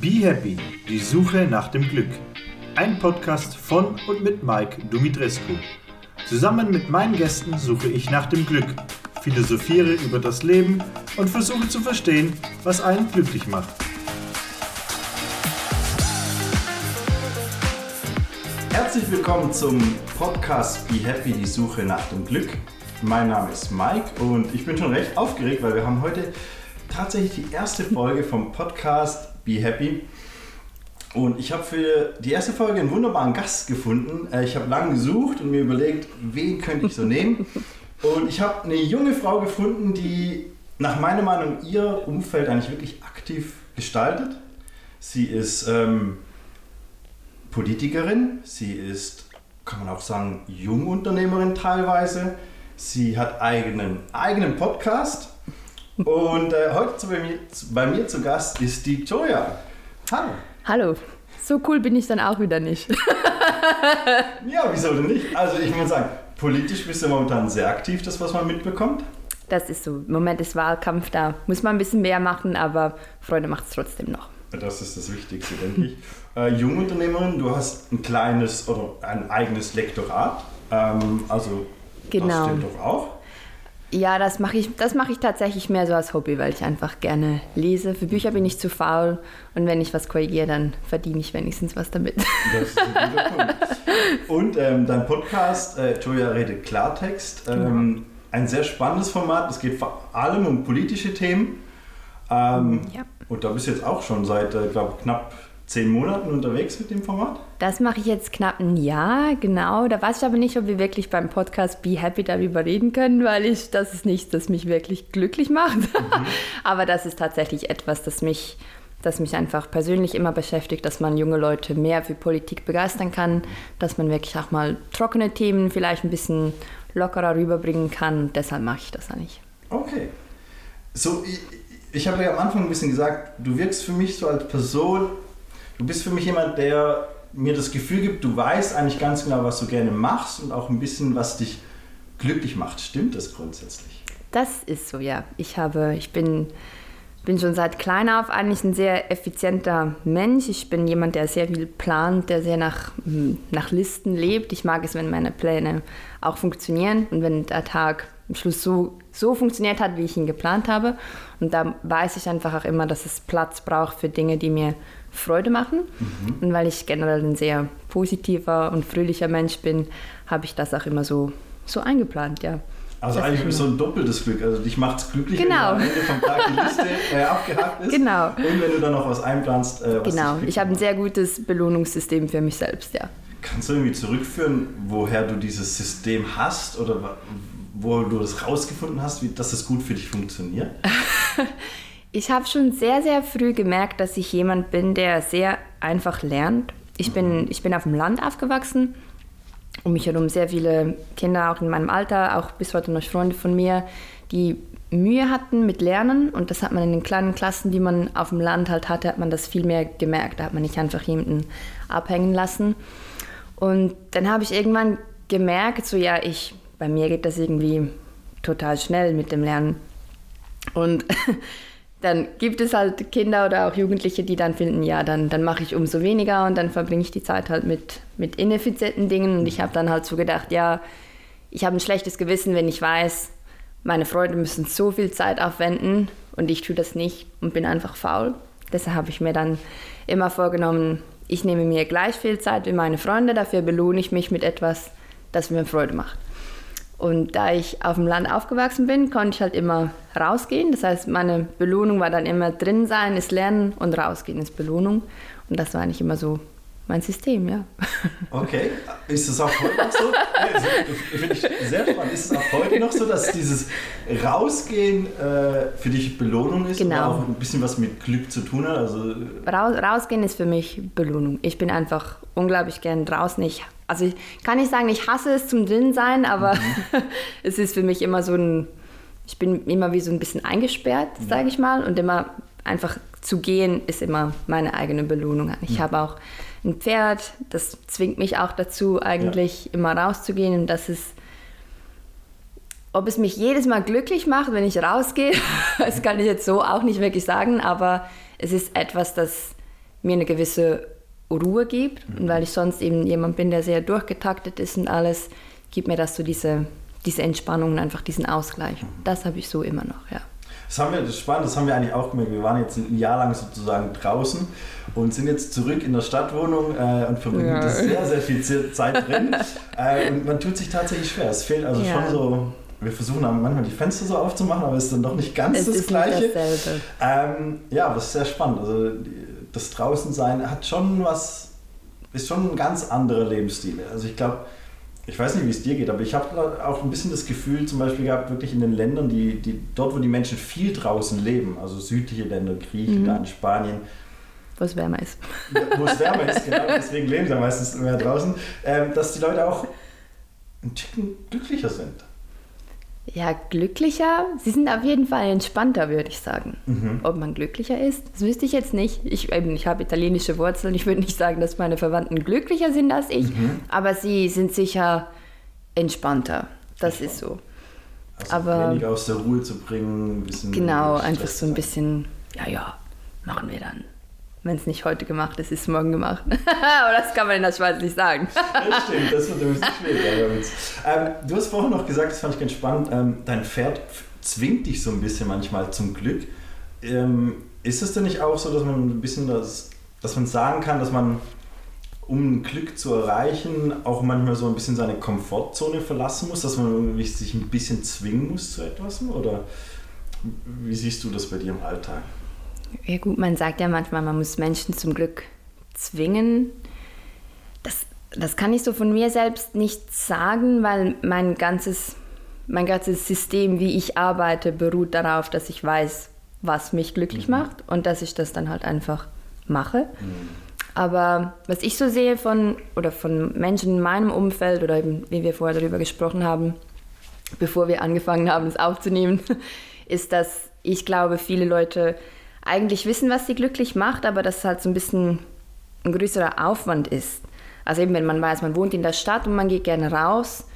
Be Happy, die Suche nach dem Glück. Ein Podcast von und mit Mike Dumitrescu. Zusammen mit meinen Gästen suche ich nach dem Glück, philosophiere über das Leben und versuche zu verstehen, was einen glücklich macht. Herzlich willkommen zum Podcast Be Happy, die Suche nach dem Glück. Mein Name ist Mike und ich bin schon recht aufgeregt, weil wir haben heute tatsächlich die erste Folge vom Podcast Be Happy. Und ich habe für die erste Folge einen wunderbaren Gast gefunden. Äh, ich habe lange gesucht und mir überlegt, wen könnte ich so nehmen. Und ich habe eine junge Frau gefunden, die nach meiner Meinung ihr Umfeld eigentlich wirklich aktiv gestaltet. Sie ist ähm, Politikerin, sie ist, kann man auch sagen, Jungunternehmerin teilweise. Sie hat eigenen eigenen Podcast und äh, heute bei mir, bei mir zu Gast ist die Joya. Hallo. Hallo. So cool bin ich dann auch wieder nicht. ja, wieso denn nicht? Also ich muss sagen, politisch bist du momentan sehr aktiv, das was man mitbekommt. Das ist so. Im Moment ist Wahlkampf, da muss man ein bisschen mehr machen, aber Freude macht es trotzdem noch. Das ist das Wichtigste, denke ich. Äh, Jungunternehmerin, du hast ein kleines oder ein eigenes Lektorat. Ähm, also genau. das stimmt doch auch. Ja, das mache ich, das ich tatsächlich mehr so als Hobby, weil ich einfach gerne lese. Für Bücher bin ich zu faul und wenn ich was korrigiere, dann verdiene ich wenigstens was damit. Das ist ein guter Punkt. Und ähm, dein Podcast, äh, Toya redet Klartext, ähm, genau. ein sehr spannendes Format. Es geht vor allem um politische Themen. Ähm, ja. Und da bist du jetzt auch schon seit, äh, glaube knapp zehn Monaten unterwegs mit dem Format? Das mache ich jetzt knapp ein Jahr, genau. Da weiß ich aber nicht, ob wir wirklich beim Podcast Be Happy darüber reden können, weil ich, das ist nichts, das mich wirklich glücklich macht. Mhm. aber das ist tatsächlich etwas, das mich, das mich einfach persönlich immer beschäftigt, dass man junge Leute mehr für Politik begeistern kann, dass man wirklich auch mal trockene Themen vielleicht ein bisschen lockerer rüberbringen kann. Deshalb mache ich das eigentlich. Okay. So, ich, ich habe ja am Anfang ein bisschen gesagt, du wirkst für mich so als Person Du bist für mich jemand, der mir das Gefühl gibt, du weißt eigentlich ganz genau, was du gerne machst und auch ein bisschen, was dich glücklich macht. Stimmt das grundsätzlich? Das ist so, ja. Ich habe, ich bin, bin schon seit klein auf eigentlich ein sehr effizienter Mensch. Ich bin jemand, der sehr viel plant, der sehr nach, hm, nach Listen lebt. Ich mag es, wenn meine Pläne auch funktionieren und wenn der Tag am Schluss so, so funktioniert hat, wie ich ihn geplant habe. Und da weiß ich einfach auch immer, dass es Platz braucht für Dinge, die mir Freude machen. Mhm. Und weil ich generell ein sehr positiver und fröhlicher Mensch bin, habe ich das auch immer so, so eingeplant, ja. Also das eigentlich so ein doppeltes Glück. Also dich macht es glücklich, genau. wenn am Ende vom Tag die Liste äh, abgehakt ist. Genau. Und wenn du dann noch was einplanst. Äh, was genau. Ich habe ein sehr gutes Belohnungssystem für mich selbst, ja. Kannst du irgendwie zurückführen, woher du dieses System hast oder wo du das rausgefunden hast, wie, dass das gut für dich funktioniert? Ich habe schon sehr, sehr früh gemerkt, dass ich jemand bin, der sehr einfach lernt. Ich bin, ich bin auf dem Land aufgewachsen. Um mich herum sehr viele Kinder, auch in meinem Alter, auch bis heute noch Freunde von mir, die Mühe hatten mit Lernen. Und das hat man in den kleinen Klassen, die man auf dem Land halt hatte, hat man das viel mehr gemerkt. Da hat man nicht einfach jemanden abhängen lassen. Und dann habe ich irgendwann gemerkt, so ja, ich, bei mir geht das irgendwie total schnell mit dem Lernen. Und dann gibt es halt Kinder oder auch Jugendliche, die dann finden, ja, dann, dann mache ich umso weniger und dann verbringe ich die Zeit halt mit, mit ineffizienten Dingen. Und ich habe dann halt so gedacht, ja, ich habe ein schlechtes Gewissen, wenn ich weiß, meine Freunde müssen so viel Zeit aufwenden und ich tue das nicht und bin einfach faul. Deshalb habe ich mir dann immer vorgenommen, ich nehme mir gleich viel Zeit wie meine Freunde, dafür belohne ich mich mit etwas, das mir Freude macht. Und da ich auf dem Land aufgewachsen bin, konnte ich halt immer rausgehen. Das heißt, meine Belohnung war dann immer drin sein, ist Lernen und rausgehen ist Belohnung. Und das war eigentlich immer so mein System, ja. Okay, ist es auch heute noch so? Finde ich sehr spannend. Ist es auch heute noch so, dass dieses Rausgehen äh, für dich Belohnung ist genau. und auch ein bisschen was mit Glück zu tun hat? Also Raus, rausgehen ist für mich Belohnung. Ich bin einfach unglaublich gern draußen. Ich, also ich kann nicht sagen, ich hasse es zum Drin sein, aber mhm. es ist für mich immer so ein, ich bin immer wie so ein bisschen eingesperrt, sage ich mal, und immer einfach zu gehen ist immer meine eigene Belohnung. Ich ja. habe auch ein Pferd, das zwingt mich auch dazu, eigentlich ja. immer rauszugehen. Und das ist, ob es mich jedes Mal glücklich macht, wenn ich rausgehe, das kann ich jetzt so auch nicht wirklich sagen, aber es ist etwas, das mir eine gewisse Ruhe gibt. Und weil ich sonst eben jemand bin, der sehr durchgetaktet ist und alles, gibt mir das so diese, diese Entspannung und einfach diesen Ausgleich. Das habe ich so immer noch, ja. Das haben wir, das ist spannend, das haben wir eigentlich auch gemerkt. Wir waren jetzt ein Jahr lang sozusagen draußen und sind jetzt zurück in der Stadtwohnung äh, und verbringen Ja. sehr, sehr viel Ze- Zeit drin. äh, und man tut sich tatsächlich schwer. Es fehlt also Ja. schon so, wir versuchen manchmal die Fenster so aufzumachen, aber es ist dann doch nicht ganz Es das Gleiche. Ähm, ja, aber es ist sehr spannend. Also das Draußensein hat schon was, ist schon ein ganz anderer Lebensstil. Also ich glaube, ich weiß nicht, wie es dir geht, aber ich habe auch ein bisschen das Gefühl zum Beispiel gehabt, wirklich in den Ländern, die, die dort, wo die Menschen viel draußen leben, also südliche Länder, Griechenland, Spanien, Wo es wärmer ist. wo es wärmer ist, genau, deswegen leben sie meistens mehr draußen, ähm, dass die Leute auch ein Ticken glücklicher sind. Ja, glücklicher. Sie sind auf jeden Fall entspannter, würde ich sagen. Mhm. Ob man glücklicher ist, das wüsste ich jetzt nicht. Ich, eben, ich habe italienische Wurzeln. Ich würde nicht sagen, dass meine Verwandten glücklicher sind als ich, Mhm. aber sie sind sicher entspannter. Das ist so. Also Aber- wenig aus der Ruhe zu bringen, ein bisschen Genau, einfach so ein bisschen, ja, ja, machen wir dann. Wenn es nicht heute gemacht ist, ist es morgen gemacht. aber das kann man in der Schweiz nicht sagen. Das stimmt, das wird ein bisschen uns. Ähm, du hast vorhin noch gesagt, das fand ich ganz spannend, ähm, dein Pferd zwingt dich so ein bisschen manchmal zum Glück. Ähm, ist es denn nicht auch so, dass man ein bisschen das, dass man sagen kann, dass man, um Glück zu erreichen, auch manchmal so ein bisschen seine Komfortzone verlassen muss, dass man irgendwie sich ein bisschen zwingen muss zu etwas? Oder wie siehst du das bei dir im Alltag? Ja gut, man sagt ja manchmal, man muss Menschen zum Glück zwingen. Das, das kann ich so von mir selbst nicht sagen, weil mein ganzes, mein ganzes System, wie ich arbeite, beruht darauf, dass ich weiß, was mich glücklich macht und dass ich das dann halt einfach mache. Aber was ich so sehe von, oder von Menschen in meinem Umfeld oder eben, wie wir vorher darüber gesprochen haben, bevor wir angefangen haben, es aufzunehmen, ist, dass ich glaube, viele Leute eigentlich wissen, was sie glücklich macht, aber dass es halt so ein bisschen ein größerer Aufwand ist. Also eben, wenn man weiß, man wohnt in der Stadt und man geht gerne raus,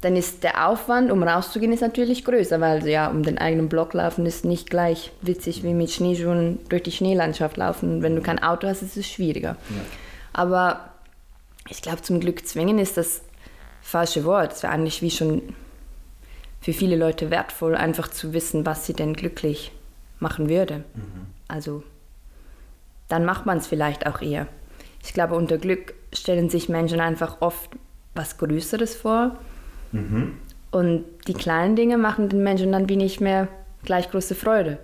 dann ist der Aufwand, um rauszugehen, ist natürlich größer, weil ja, um den eigenen Block laufen ist nicht gleich witzig wie mit Schneeschuhen durch die Schneelandschaft laufen. Wenn du kein Auto hast, ist es schwieriger. Aber ich glaube, zum Glück zwingen ist das falsche Wort. Es wäre eigentlich wie schon für viele Leute wertvoll, einfach zu wissen, was sie denn glücklich machen würde. Also dann macht man es vielleicht auch eher. Ich glaube, unter Glück stellen sich Menschen einfach oft was Größeres vor. Und die kleinen Dinge machen den Menschen dann wie nicht mehr gleich große Freude.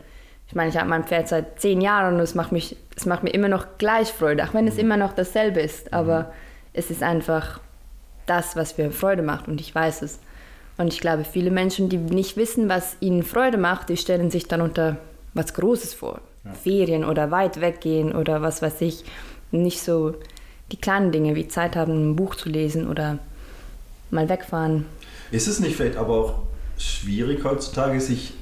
Ich meine, ich habe mein Pferd seit zehn Jahren und es macht, mich, es macht mir immer noch gleich Freude, auch wenn es immer noch dasselbe ist. Aber es ist einfach das, was mir Freude macht und ich weiß es. Und ich glaube, viele Menschen, die nicht wissen, was ihnen Freude macht, die stellen sich dann unter was Großes vor. Ferien oder weit weggehen oder was weiß ich. Nicht so die kleinen Dinge wie Zeit haben, ein Buch zu lesen oder mal wegfahren. Ist es nicht vielleicht aber auch schwierig heutzutage, sich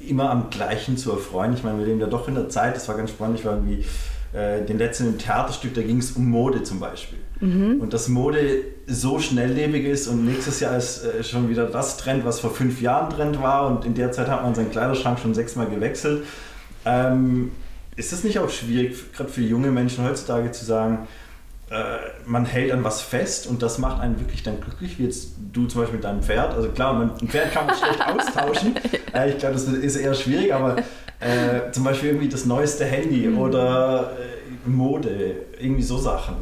immer am Gleichen zu erfreuen? Ich meine, wir leben ja doch in der Zeit, das war ganz spannend, ich war irgendwie äh, den letzten Theaterstück, da ging es um Mode zum Beispiel. Und dass Mode so schnelllebig ist und nächstes Jahr ist äh, schon wieder das Trend, was vor fünf Jahren Trend war und in der Zeit hat man seinen Kleiderschrank schon sechsmal gewechselt. Ähm, ist es nicht auch schwierig, gerade für junge Menschen heutzutage zu sagen, äh, man hält an was fest und das macht einen wirklich dann glücklich, wie jetzt du zum Beispiel mit deinem Pferd. Also klar, ein Pferd kann man schlecht austauschen. Äh, ich glaube, das ist eher schwierig, aber äh, zum Beispiel irgendwie das neueste Handy oder äh, Mode, irgendwie so Sachen.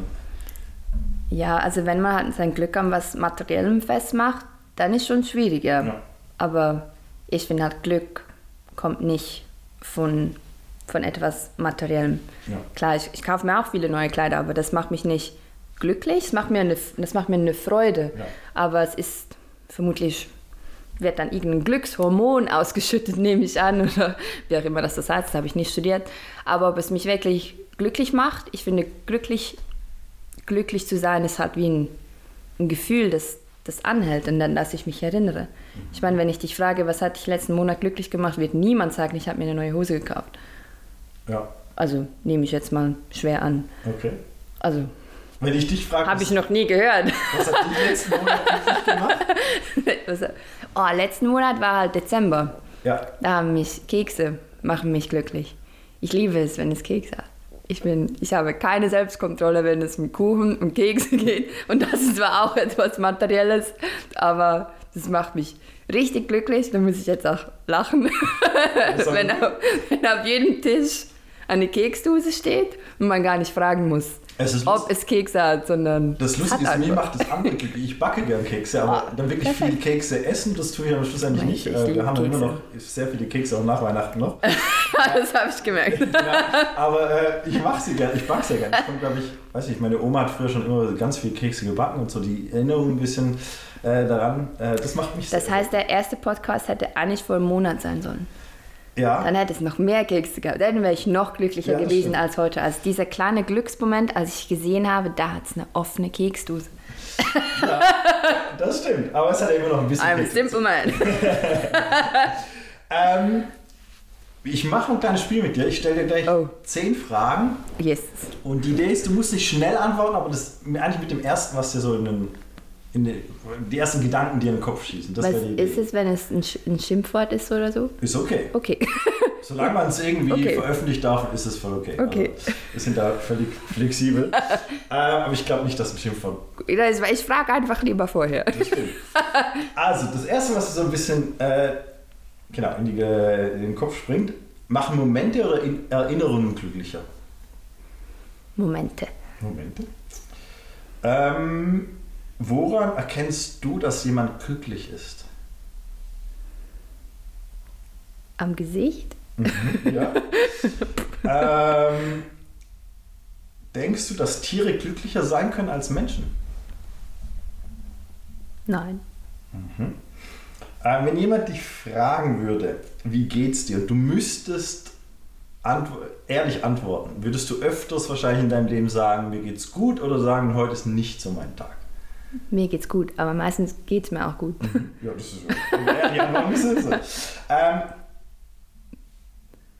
Ja, also wenn man halt sein Glück an was Materiellem festmacht, dann ist schon schwieriger. Ja. Aber ich finde halt, Glück kommt nicht von, von etwas Materiellem. Ja. Klar, ich, ich kaufe mir auch viele neue Kleider, aber das macht mich nicht glücklich, es macht mir eine, das macht mir eine Freude. Ja. Aber es ist vermutlich, wird dann irgendein Glückshormon ausgeschüttet, nehme ich an, oder wie auch immer das das heißt, das habe ich nicht studiert. Aber ob es mich wirklich glücklich macht, ich finde, glücklich, glücklich zu sein ist halt wie ein, ein Gefühl, das, das anhält und dann, dass ich mich erinnere. Ich meine, wenn ich dich frage, was hat dich letzten Monat glücklich gemacht, wird niemand sagen, ich habe mir eine neue Hose gekauft. Ja, Also nehme ich jetzt mal schwer an. okay. Also Wenn ich dich frage, habe ich noch nie gehört. was hat dich letzten Monat glücklich gemacht? Oh, letzten Monat war halt Dezember. Ja, Da haben mich Kekse, machen mich glücklich. Ich liebe es, wenn es Kekse hat. Ich, bin, ich habe keine Selbstkontrolle, wenn es um Kuchen und Kekse geht. Und das ist zwar auch etwas Materielles, aber das macht mich richtig glücklich. Da muss ich jetzt auch lachen, wenn auf, wenn auf jedem Tisch eine Keksdose steht und man gar nicht fragen muss, es ob es Kekse hat, sondern. Das Lustige ist, mir macht das andere. Ich backe gern Kekse, aber ah, dann wirklich perfekt. viel Kekse essen, das tue ich aber schlussendlich Nein, nicht. Äh, wir haben immer noch sehr viele Kekse auch nach Weihnachten noch. das habe ich gemerkt. ja, aber äh, ich mache sie gern, ich backe sie gern. Ich glaube ich, weiß nicht, meine Oma hat früher schon immer ganz viele Kekse gebacken und so die Erinnerung ein bisschen äh, daran, äh, das macht mich Das heißt, der erste Podcast hätte eigentlich vor einem Monat sein sollen. Ja. Dann hätte es noch mehr Kekse gehabt. Dann wäre ich noch glücklicher ja, gewesen stimmt. als heute. Also dieser kleine Glücksmoment, als ich gesehen habe, da hat es eine offene Keksdose. Ja, das stimmt. Aber es hat immer noch ein bisschen I'm a simple man. ähm, ich mache ein kleines Spiel mit dir. Ich stelle dir gleich oh. zehn Fragen. Yes. Und die Idee ist, du musst nicht schnell antworten, aber das eigentlich mit dem ersten, was dir so in den die, die, ersten Gedanken, die in den Kopf schießen. Das Was ist es, wenn es ein, Schimpfwort ist oder so? Ist okay. Okay. Solange man es irgendwie okay. veröffentlichen darf, ist es voll okay. okay. Also, wir sind da völlig flexibel. ähm, aber ich glaube nicht, dass ein Schimpfwort. Ich frage einfach lieber vorher. Das stimmt. Also, das erste, was so ein bisschen äh, genau, in, die, in, den Kopf springt, machen Momente oder Erinnerungen glücklicher? Momente. Momente. Ähm, Woran erkennst du, dass jemand glücklich ist? Am Gesicht? Mhm, ja. ähm, denkst du, dass Tiere glücklicher sein können als Menschen? Nein. Mhm. Äh, wenn jemand dich fragen würde, wie geht's dir, du müsstest antw ehrlich antworten, würdest du öfters wahrscheinlich in deinem Leben sagen, mir geht's gut oder sagen, heute ist nicht so mein Tag? Mir geht's gut, aber meistens geht's mir auch gut. Mhm. Ja, das ist ja, so. ähm,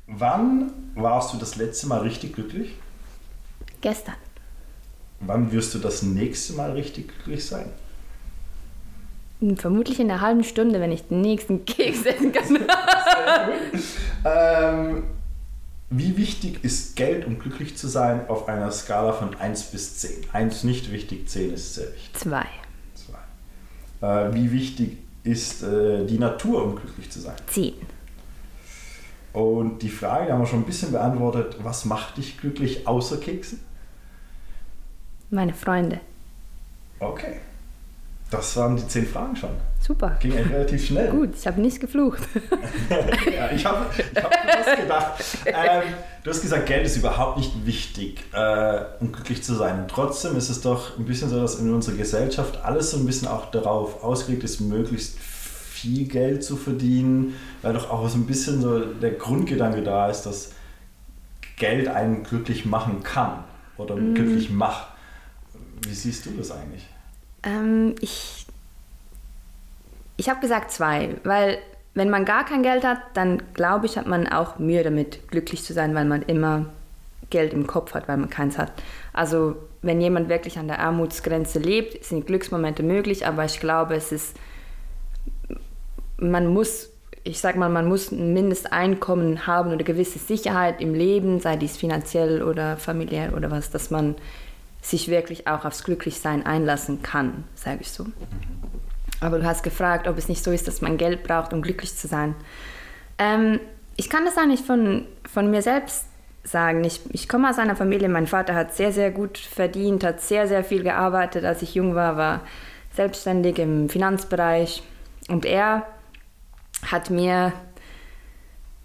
Wann warst du das letzte Mal richtig glücklich? Gestern. Wann wirst du das nächste Mal richtig glücklich sein? Vermutlich in einer halben Stunde, wenn ich den nächsten Keks essen kann. Sehr gut. Ähm, wie wichtig ist Geld, um glücklich zu sein, auf einer Skala von 1 bis 10? 1 nicht wichtig, 10 ist sehr wichtig. 2. 2. Äh, wie wichtig ist äh, die Natur, um glücklich zu sein? 10. Und die Frage haben wir schon ein bisschen beantwortet, was macht dich glücklich außer Keksen? Meine Freunde. Okay. Das waren die 10 Fragen schon. Super. Ging eigentlich relativ schnell. Gut, ich habe nicht geflucht. ja, ich habe ich hab das gedacht. Ähm, du hast gesagt, Geld ist überhaupt nicht wichtig, äh, um glücklich zu sein. Und trotzdem ist es doch ein bisschen so, dass in unserer Gesellschaft alles so ein bisschen auch darauf ausgelegt ist, möglichst viel Geld zu verdienen, weil doch auch so ein bisschen so der Grundgedanke da ist, dass Geld einen glücklich machen kann oder mm. glücklich macht. Wie siehst du das eigentlich? Ähm, ich ich habe gesagt zwei, weil wenn man gar kein Geld hat, dann glaube ich, hat man auch Mühe damit, glücklich zu sein, weil man immer Geld im Kopf hat, weil man keins hat. Also wenn jemand wirklich an der Armutsgrenze lebt, sind Glücksmomente möglich, aber ich glaube, es ist, man muss, ich sag mal, man muss ein Mindesteinkommen haben oder gewisse Sicherheit im Leben, sei dies finanziell oder familiär oder was, dass man sich wirklich auch aufs Glücklichsein einlassen kann, sage ich so. Aber du hast gefragt, ob es nicht so ist, dass man Geld braucht, um glücklich zu sein. Ähm, ich kann das eigentlich von, von mir selbst sagen. Ich, ich komme aus einer Familie, mein Vater hat sehr, sehr gut verdient, hat sehr, sehr viel gearbeitet, als ich jung war, war selbstständig im Finanzbereich. Und er hat mir,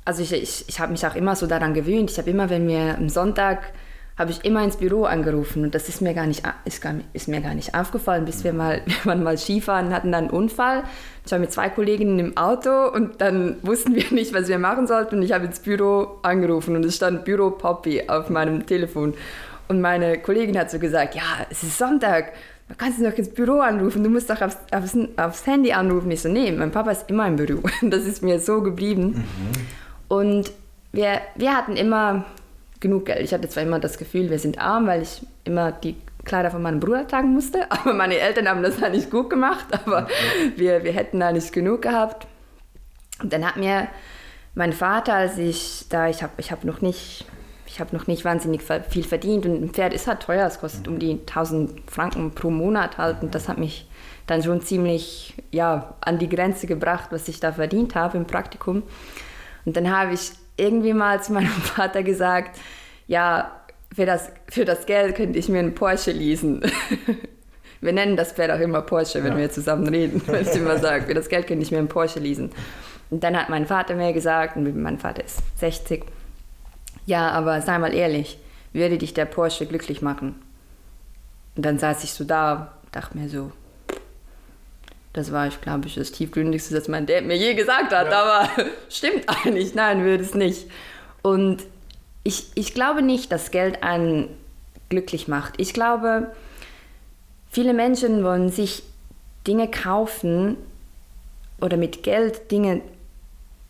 also ich, ich, ich habe mich auch immer so daran gewöhnt, ich habe immer, wenn wir am Sonntag habe ich immer ins Büro angerufen und das ist mir gar nicht, ist, gar, ist mir gar nicht aufgefallen, bis wir mal, wir waren mal Skifahren, hatten dann einen Unfall. Ich war mit zwei Kolleginnen im Auto und dann wussten wir nicht, was wir machen sollten und ich habe ins Büro angerufen und es stand Büro Poppy auf meinem Telefon. Und meine Kollegin hat so gesagt, ja, es ist Sonntag, du kannst noch ins Büro anrufen, du musst doch aufs, aufs, aufs Handy anrufen. Ich so, nee, mein Papa ist immer im Büro. Das ist mir so geblieben. Mhm. Und wir, wir hatten immer genug Geld. Ich hatte zwar immer das Gefühl, wir sind arm, weil ich immer die Kleider von meinem Bruder tragen musste, aber meine Eltern haben das halt nicht gut gemacht, aber okay. wir, wir hätten da nicht genug gehabt. Und dann hat mir mein Vater, als ich da, ich habe ich hab noch nicht, ich habe noch nicht wahnsinnig viel verdient und ein Pferd ist halt teuer, es kostet um die 1000 Franken pro Monat halt und das hat mich dann schon ziemlich ja, an die Grenze gebracht, was ich da verdient habe im Praktikum. Und dann habe ich irgendwie mal zu meinem Vater gesagt, ja, für das, für das Geld könnte ich mir einen Porsche leasen. wir nennen das Pferd auch immer Porsche, wenn ja. wir zusammen reden, wenn ich immer sage, für das Geld könnte ich mir einen Porsche leasen. Und dann hat mein Vater mir gesagt, und mein Vater ist 60, ja, aber sei mal ehrlich, würde dich der Porsche glücklich machen? Und dann saß ich so da, dachte mir so, das war, ich glaube, ich, das tiefgründigste, was mein Dad mir je gesagt hat, ja. aber stimmt eigentlich, nein, würde es nicht. Und ich, ich glaube nicht, dass Geld einen glücklich macht. Ich glaube, viele Menschen wollen sich Dinge kaufen oder mit Geld Dinge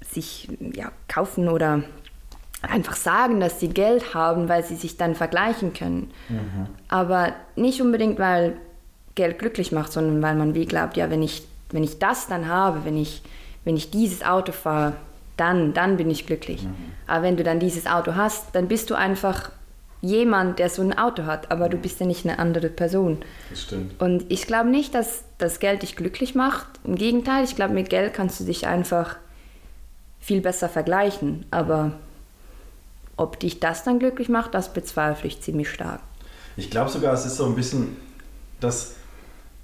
sich ja, kaufen oder einfach sagen, dass sie Geld haben, weil sie sich dann vergleichen können. Mhm. Aber nicht unbedingt, weil Geld glücklich macht, sondern weil man wie glaubt, ja, wenn ich, wenn ich das dann habe, wenn ich, wenn ich dieses Auto fahre, dann, dann bin ich glücklich. Mhm. Aber wenn du dann dieses Auto hast, dann bist du einfach jemand, der so ein Auto hat, aber du bist ja nicht eine andere Person. Das stimmt. Und ich glaube nicht, dass das Geld dich glücklich macht. Im Gegenteil, ich glaube, mit Geld kannst du dich einfach viel besser vergleichen. Aber ob dich das dann glücklich macht, das bezweifle ich ziemlich stark. Ich glaube sogar, es ist so ein bisschen, dass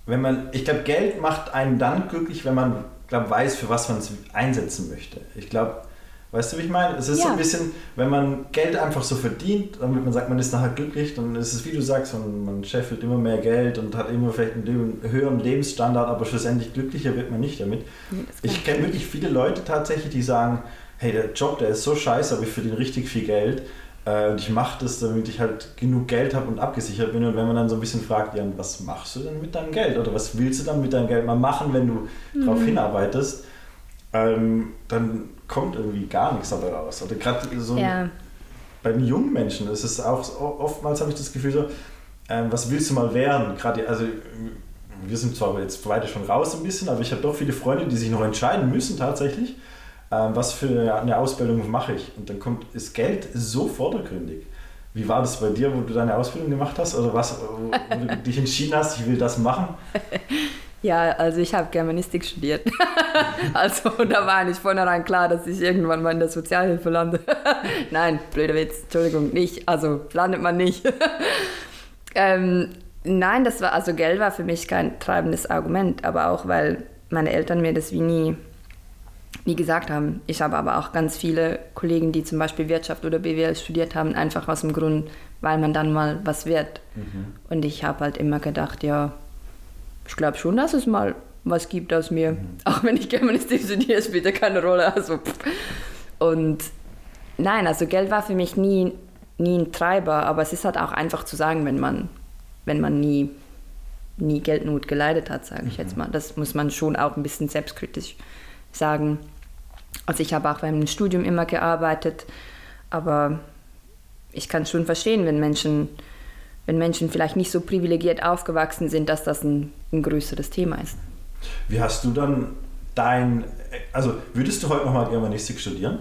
wenn man, ich glaube, Geld macht einen dann glücklich, wenn man glaub, weiß, für was man es einsetzen möchte. Ich glaube, weißt du, wie ich meine? Es ist ja. so ein bisschen, wenn man Geld einfach so verdient, damit man sagt, man ist nachher glücklich, dann ist es, wie du sagst, man, man scheffelt immer mehr Geld und hat immer vielleicht einen höheren Lebensstandard, aber schlussendlich glücklicher wird man nicht damit. Ich kenne wirklich viele Leute tatsächlich, die sagen, hey, der Job, der ist so scheiße, aber ich verdiene richtig viel Geld. Äh, und ich mache das, damit ich halt genug Geld habe und abgesichert bin. Und wenn man dann so ein bisschen fragt, ja, was machst du denn mit deinem Geld? Oder was willst du dann mit deinem Geld mal machen, wenn du mhm. darauf hinarbeitest? Ähm, dann kommt irgendwie gar nichts dabei raus. Oder gerade so ja. bei den jungen Menschen ist es auch oftmals habe ich das Gefühl so, ähm, was willst du mal werden? Gerade also wir sind zwar jetzt beide schon raus ein bisschen, aber ich habe doch viele Freunde, die sich noch entscheiden müssen tatsächlich was für eine Ausbildung mache ich? Und dann kommt das Geld so vordergründig. Wie war das bei dir, wo du deine Ausbildung gemacht hast? Oder was, wo du dich entschieden hast, ich will das machen? Ja, also ich habe Germanistik studiert. also da war nicht vornherein klar, dass ich irgendwann mal in der Sozialhilfe lande. Nein, blöder Witz, Entschuldigung, nicht. Also landet man nicht. ähm, nein, das war, also Geld war für mich kein treibendes Argument, aber auch weil meine Eltern mir das wie nie nie gesagt haben. Ich habe aber auch ganz viele Kollegen, die zum Beispiel Wirtschaft oder BWL studiert haben, einfach aus dem Grund, weil man dann mal was wird. Mhm. Und ich habe halt immer gedacht, ja, ich glaube schon, dass es mal was gibt aus mir. Mhm. Auch wenn ich Germanistik studiere, spielt ja keine Rolle. Also, und nein, also Geld war für mich nie, nie ein Treiber, aber es ist halt auch einfach zu sagen, wenn man, wenn man nie, nie Geldnot geleidet hat, sage ich mhm. jetzt mal. Das muss man schon auch ein bisschen selbstkritisch sagen. Also ich habe auch beim Studium immer gearbeitet, aber ich kann schon verstehen, wenn Menschen, wenn Menschen vielleicht nicht so privilegiert aufgewachsen sind, dass das ein, ein größeres Thema ist. Wie hast du dann dein, also würdest du heute nochmal Germanistik studieren?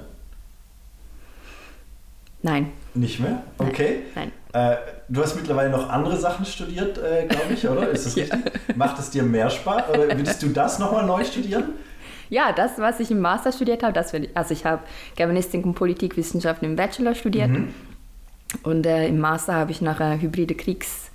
Nein. Nicht mehr? Okay. Nein. Nein. Äh, du hast mittlerweile noch andere Sachen studiert, äh, glaube ich, oder? Ist das ja. richtig? Macht es dir mehr Spaß? Oder würdest du das nochmal neu studieren? Ja, das, was ich im Master studiert habe, das also ich habe Germanistik und Politikwissenschaften im Bachelor studiert mhm. und äh, im Master habe ich nachher hybride Kriegs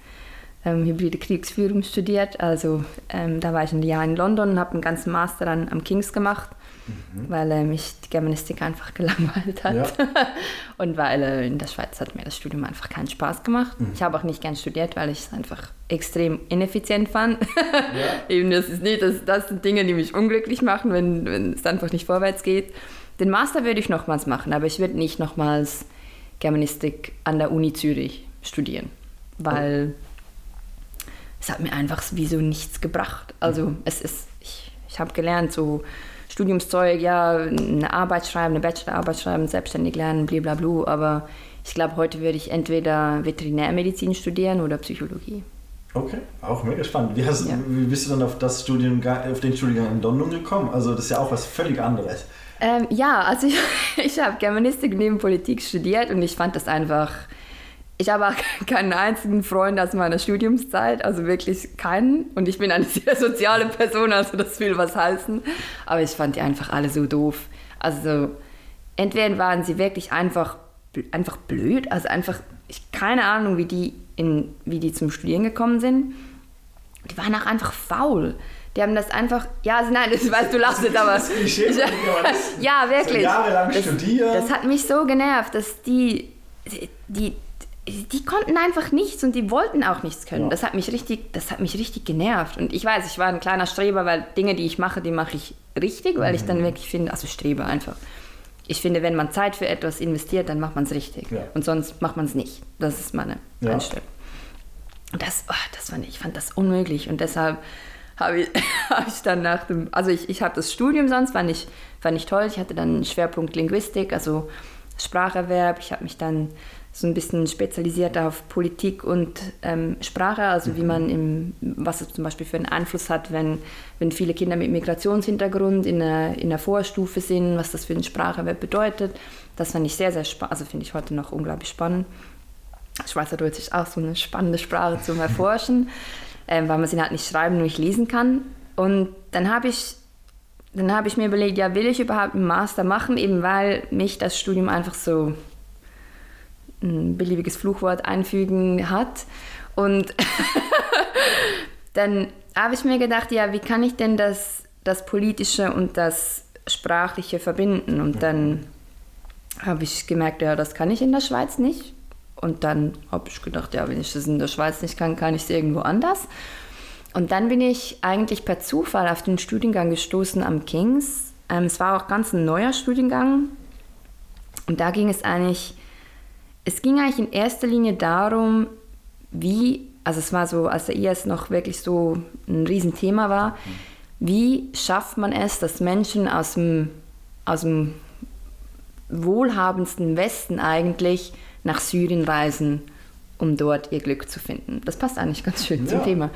ähm, hybride Kriegsführung studiert. Also ähm, da war ich ein Jahr in London und habe einen ganzen Master dann am Kings gemacht mhm. weil äh, mich die Germanistik einfach gelangweilt hat. Ja. und weil äh, in der Schweiz hat mir das Studium einfach keinen Spaß gemacht. Mhm. Ich habe auch nicht gern studiert, weil ich es einfach extrem ineffizient fand. Ja. Eben, das ist nicht, das, das sind Dinge, die mich unglücklich machen, wenn, wenn es einfach nicht vorwärts geht. Den Master würde ich nochmals machen, aber ich würde nicht nochmals Germanistik an der Uni Zürich studieren, weil oh. es hat mir einfach sowieso nichts gebracht. Also mhm. es ist, ich, ich habe gelernt, so Studiumszeug, ja, eine Arbeit schreiben, eine Bachelorarbeit schreiben, selbstständig lernen, blablabla. Aber ich glaube, heute würde ich entweder Veterinärmedizin studieren oder Psychologie. Okay, auch mega spannend. Wie, hast, ja. wie bist du dann auf, das Studium, auf den Studiengang in London gekommen? Also das ist ja auch was völlig anderes. Ähm, ja, also ich, ich habe Germanistik neben Politik studiert und ich fand das einfach. Ich habe auch keinen einzigen Freund aus meiner Studiumszeit, also wirklich keinen. Und ich bin eine sehr soziale Person, also das will was heißen. Aber ich fand die einfach alle so doof. Also entweder waren sie wirklich einfach, einfach blöd, also einfach, ich keine Ahnung, wie die, in, wie die zum Studieren gekommen sind. Die waren auch einfach faul. Die haben das einfach, ja, also nein, das weißt du, lachst jetzt, aber. Das Klischee, ich, ja, wirklich. So jahrelang das, studiert. Das hat mich so genervt, dass die, die, die konnten einfach nichts und die wollten auch nichts können. Ja. Das hat mich richtig, das hat mich richtig genervt. Und ich weiß, ich war ein kleiner Streber, weil Dinge, die ich mache, die mache ich richtig, weil mhm. ich dann mhm. wirklich finde, also Streber einfach. Ich finde, wenn man Zeit für etwas investiert, dann macht man es richtig. Ja. Und sonst macht man es nicht. Das ist meine ja. Einstellung. Und das, oh, das fand ich, ich fand das unmöglich. Und deshalb habe ich, hab ich dann nach dem, also ich, ich habe das Studium sonst, fand ich, fand ich toll. Ich hatte dann einen Schwerpunkt Linguistik, also Spracherwerb. Ich habe mich dann so ein bisschen spezialisiert auf Politik und ähm, Sprache, also wie man im, was es zum Beispiel für einen Einfluss hat, wenn, wenn viele Kinder mit Migrationshintergrund in der, in der Vorstufe sind, was das für einen Spracherwerb bedeutet. Das fand ich sehr, sehr spannend, also finde ich heute noch unglaublich spannend. Schweizerdeutsch ist auch so eine spannende Sprache zum Erforschen ähm, weil man sie halt nicht schreiben, nur nicht lesen kann. Und dann habe ich, hab ich mir überlegt, ja, will ich überhaupt einen Master machen, eben weil mich das Studium einfach so ein beliebiges Fluchwort einfügen hat. Und dann habe ich mir gedacht, ja, wie kann ich denn das, das Politische und das Sprachliche verbinden? Und dann habe ich gemerkt, ja, das kann ich in der Schweiz nicht. Und dann habe ich gedacht, ja, wenn ich das in der Schweiz nicht kann, kann ich es irgendwo anders. Und dann bin ich eigentlich per Zufall auf den Studiengang gestoßen am Kings. Ähm, es war auch ganz ein neuer Studiengang. Und da ging es eigentlich, es ging eigentlich in erster Linie darum, wie, also es war so, als der IS noch wirklich so ein Riesenthema war, wie schafft man es, dass Menschen aus dem, aus dem wohlhabendsten Westen eigentlich nach Syrien reisen, um dort ihr Glück zu finden. Das passt eigentlich ganz schön ja. zum Thema.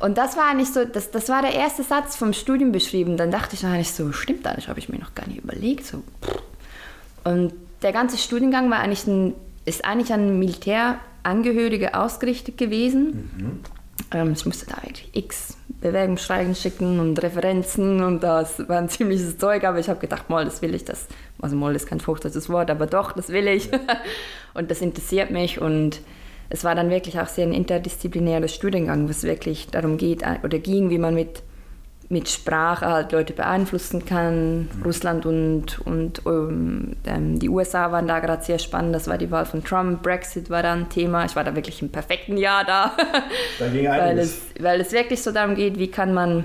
Und das war eigentlich so, das, das war der erste Satz vom Studium beschrieben. Dann dachte ich eigentlich so, stimmt eigentlich, habe ich mir noch gar nicht überlegt. So. Und der ganze Studiengang war eigentlich ein, ist eigentlich an Militärangehörige ausgerichtet gewesen. Mhm. Ähm, ich musste da eigentlich x Bewerbungsschreiben schicken und Referenzen und das war ein ziemliches Zeug, aber ich habe gedacht, mal, das will ich, das, also mal ist kein fruchtbares Wort, aber doch, das will ich und das interessiert mich und es war dann wirklich auch sehr ein interdisziplinäres Studiengang, wo es wirklich darum geht äh, oder ging, wie man mit mit Sprache halt Leute beeinflussen kann. Mhm. Russland und, und um, ähm, die USA waren da gerade sehr spannend. Das war die Wahl von Trump. Brexit war da ein Thema. Ich war da wirklich im perfekten Jahr da. Da ging weil, es, weil es wirklich so darum geht, wie kann man,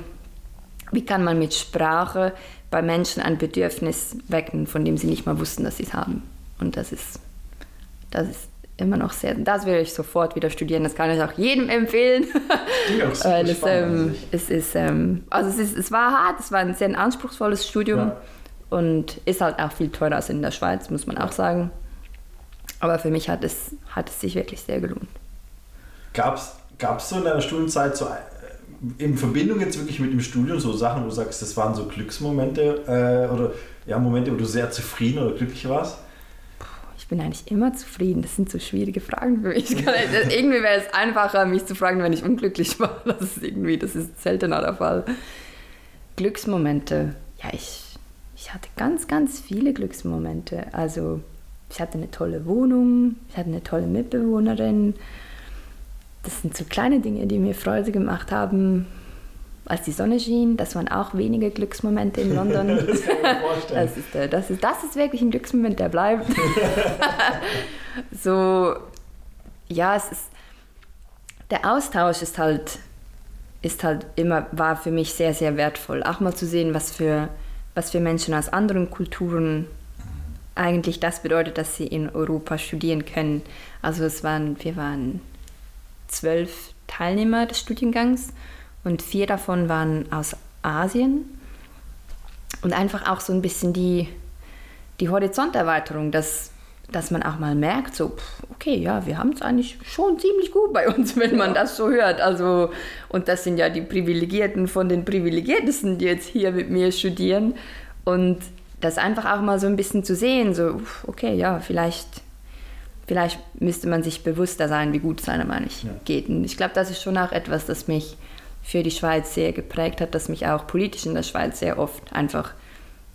wie kann man mit Sprache bei Menschen ein Bedürfnis wecken, von dem sie nicht mal wussten, dass sie es haben. Und das ist, das ist immer noch sehr, das will ich sofort wieder studieren, das kann ich auch jedem empfehlen. Ja, Weil es, ähm, es ist, ähm, also es, ist, es war hart, es war ein sehr anspruchsvolles Studium ja. und ist halt auch viel teurer als in der Schweiz, muss man auch sagen. Aber für mich hat es, hat es sich wirklich sehr gelohnt. Gab es so in deiner Studienzeit so äh, in Verbindung jetzt wirklich mit dem Studium so Sachen, wo du sagst, das waren so Glücksmomente äh, oder ja, Momente, wo du sehr zufrieden oder glücklich warst? Ich bin eigentlich immer zufrieden. Das sind so schwierige Fragen für mich. irgendwie wäre es einfacher, mich zu fragen, wenn ich unglücklich war. Das ist irgendwie, das ist seltener der Fall. Glücksmomente. Ja, ich, ich hatte ganz, ganz viele Glücksmomente. Also ich hatte eine tolle Wohnung, ich hatte eine tolle Mitbewohnerin. Das sind so kleine Dinge, die mir Freude gemacht haben als die Sonne schien, das waren auch wenige Glücksmomente in London. das ist, äh, das, ist, das ist wirklich ein Glücksmoment, der bleibt. so, ja, es ist, der Austausch ist halt, ist halt immer, war für mich sehr, sehr wertvoll. Auch mal zu sehen, was für, was für Menschen aus anderen Kulturen eigentlich das bedeutet, dass sie in Europa studieren können. Also es waren, wir waren zwölf Teilnehmer des Studiengangs und vier davon waren aus Asien. Und einfach auch so ein bisschen die, die Horizonterweiterung, dass, dass man auch mal merkt, so, okay, ja, wir haben es eigentlich schon ziemlich gut bei uns, wenn man das so hört. Also, und das sind ja die Privilegierten von den Privilegiertesten, die jetzt hier mit mir studieren. Und das einfach auch mal so ein bisschen zu sehen, so, okay, ja, vielleicht, vielleicht müsste man sich bewusster sein, wie gut es einem eigentlich ja. geht. Und ich glaube, das ist schon auch etwas, das mich für die Schweiz sehr geprägt hat, das mich auch politisch in der Schweiz sehr oft einfach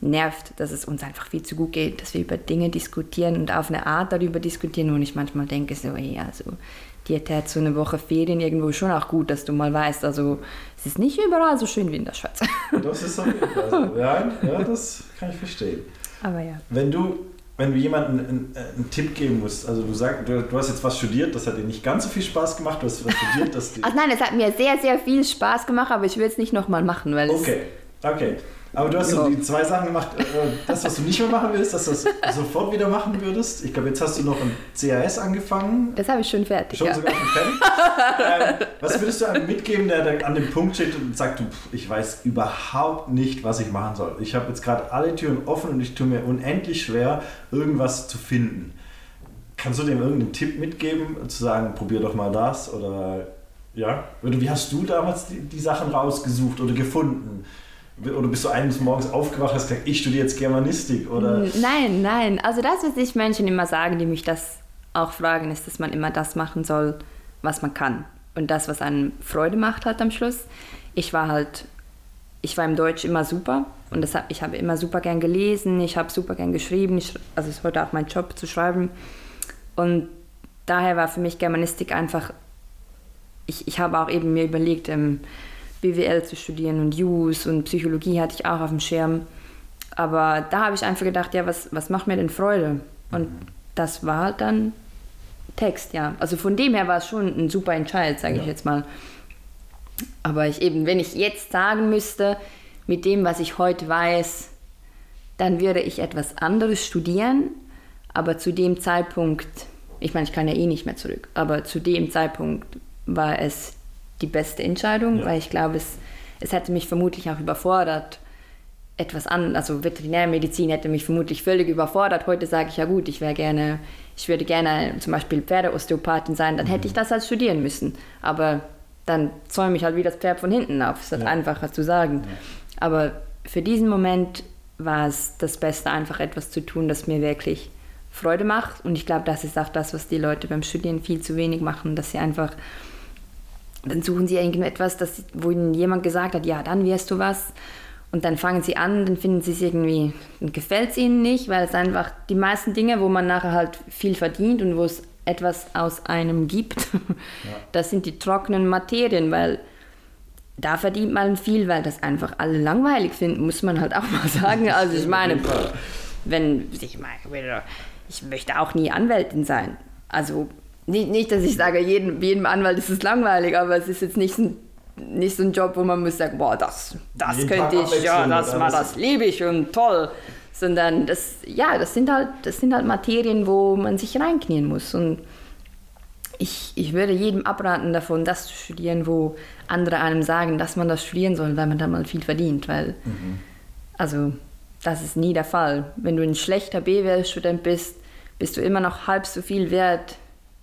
nervt, dass es uns einfach viel zu gut geht, dass wir über Dinge diskutieren und auf eine Art darüber diskutieren, wo ich manchmal denke, so, ey, also dir tät so eine Woche Ferien irgendwo schon auch gut, dass du mal weißt, also es ist nicht überall so schön wie in der Schweiz. Das ist auf jeden Fall so. Ja, ja, das kann ich verstehen. Aber ja. Wenn du, wenn du jemandem einen, einen Tipp geben musst, also du sagst, du, du, hast jetzt was studiert, das hat dir nicht ganz so viel Spaß gemacht, du hast was studiert, das Ach nein, es hat mir sehr, sehr viel Spaß gemacht, aber ich will es nicht nochmal machen, weil Okay, okay. Aber du hast so die zwei Sachen gemacht. Äh, das, was du nicht mehr machen willst, dass du das sofort wieder machen würdest. Ich glaube, jetzt hast du noch ein CAS angefangen. Das habe ich schon fertig. Schon ja. sogar fertig. ähm, was würdest du einem mitgeben, der an dem Punkt steht und sagt, du, ich weiß überhaupt nicht, was ich machen soll. Ich habe jetzt gerade alle Türen offen und ich tue mir unendlich schwer, irgendwas zu finden. Kannst du dem irgendeinen Tipp mitgeben, zu sagen, probier doch mal das? Oder ja? Wie hast du damals die, die Sachen rausgesucht oder gefunden? Oder bist du eines Morgens aufgewacht und hast gesagt, ich studiere jetzt Germanistik? Oder? Nein, nein. Also das, was ich Menschen immer sagen, die mich das auch fragen, ist, dass man immer das machen soll, was man kann. Und das, was einem Freude macht halt am Schluss. Ich war halt, ich war im Deutsch immer super und das, ich habe immer super gern gelesen, ich habe super gern geschrieben, ich, also es ist heute auch mein Job zu schreiben. Und daher war für mich Germanistik einfach, ich, ich habe auch eben mir überlegt, ähm, BWL zu studieren und Jus und Psychologie hatte ich auch auf dem Schirm. Aber da habe ich einfach gedacht, ja, was, was macht mir denn Freude? Und das war dann Text, ja. Also von dem her war es schon ein super Entscheid, sage ja. ich jetzt mal. Aber ich eben, wenn ich jetzt sagen müsste, mit dem, was ich heute weiß, dann würde ich etwas anderes studieren. Aber zu dem Zeitpunkt, ich meine, ich kann ja eh nicht mehr zurück, aber zu dem Zeitpunkt war es die beste Entscheidung, ja. weil ich glaube, es, es hätte mich vermutlich auch überfordert, etwas an, also Veterinärmedizin hätte mich vermutlich völlig überfordert. Heute sage ich ja gut, ich wäre gerne, ich würde gerne zum Beispiel Pferdeosteopathin sein, dann mhm. hätte ich das halt studieren müssen. Aber dann zäume ich halt wie das Pferd von hinten auf. Ist halt ja. einfacher zu sagen. Ja. Aber für diesen Moment war es das Beste, einfach etwas zu tun, das mir wirklich Freude macht. Und ich glaube, das ist auch das, was die Leute beim Studieren viel zu wenig machen, dass sie einfach dann suchen sie irgendetwas, das, wo ihnen jemand gesagt hat, ja, dann wirst du was. Und dann fangen sie an, dann finden sie es irgendwie, dann gefällt es ihnen nicht, weil es einfach die meisten Dinge, wo man nachher halt viel verdient und wo es etwas aus einem gibt, ja. das sind die trockenen Materien, weil da verdient man viel, weil das einfach alle langweilig finden, muss man halt auch mal sagen. Also ich meine, wenn ich meine, ich möchte auch nie Anwältin sein. Also nicht, nicht, dass ich sage, jedem, jedem Anwalt ist es langweilig, aber es ist jetzt nicht ein, nicht so ein Job, wo man muss sagen, boah, das, das könnte ich, ja, das, mal, das liebe ich und toll. Sondern das, ja, das sind halt, das sind halt Materien, wo man sich reinknien muss. Und ich, ich würde jedem abraten davon, das zu studieren, wo andere einem sagen, dass man das studieren soll, weil man da mal viel verdient. Weil, mhm. also, das ist nie der Fall. Wenn du ein schlechter BWL-Student bist, bist du immer noch halb so viel wert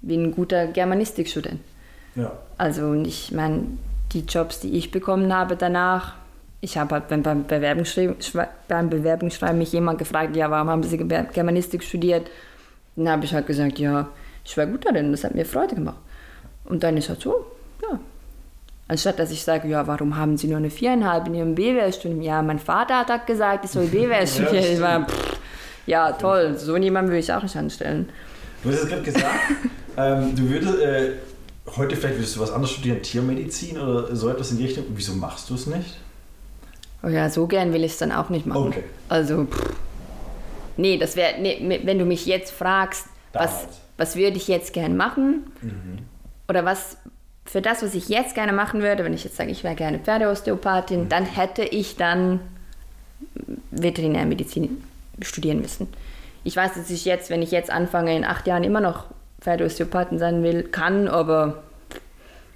wie ein guter Germanistikstudent. Ja. Also ich meine, die Jobs, die ich bekommen habe danach, ich habe halt beim, beim, Bewerbungsschreiben, beim Bewerbungsschreiben mich jemand gefragt, ja, warum haben Sie Germanistik studiert? Dann habe ich halt gesagt, ja, ich war gut darin, das hat mir Freude gemacht. Und dann ist halt so, ja. Anstatt dass ich sage, ja, warum haben Sie nur eine viereinhalb in Ihrem BWL-Studium? Ja, mein Vater hat halt gesagt, ich soll BWL studieren. ja, ja, toll, so jemanden würde ich auch nicht anstellen. Du hast es gerade gesagt, ähm, du würdest äh, heute vielleicht würdest du was anderes studieren, Tiermedizin oder so etwas in die Richtung. Wieso machst du es nicht? Oh ja, so gern will ich es dann auch nicht machen. Okay. Also, pff. nee, das wäre, nee, wenn du mich jetzt fragst, was, was würde ich jetzt gern machen? Mhm. Oder was für das, was ich jetzt gerne machen würde, wenn ich jetzt sage, ich wäre gerne Pferdeosteopathin, mhm. dann hätte ich dann Veterinärmedizin studieren müssen. Ich weiß, dass ich jetzt, wenn ich jetzt anfange, in acht Jahren immer noch Pferdeosteopathen sein will, kann, aber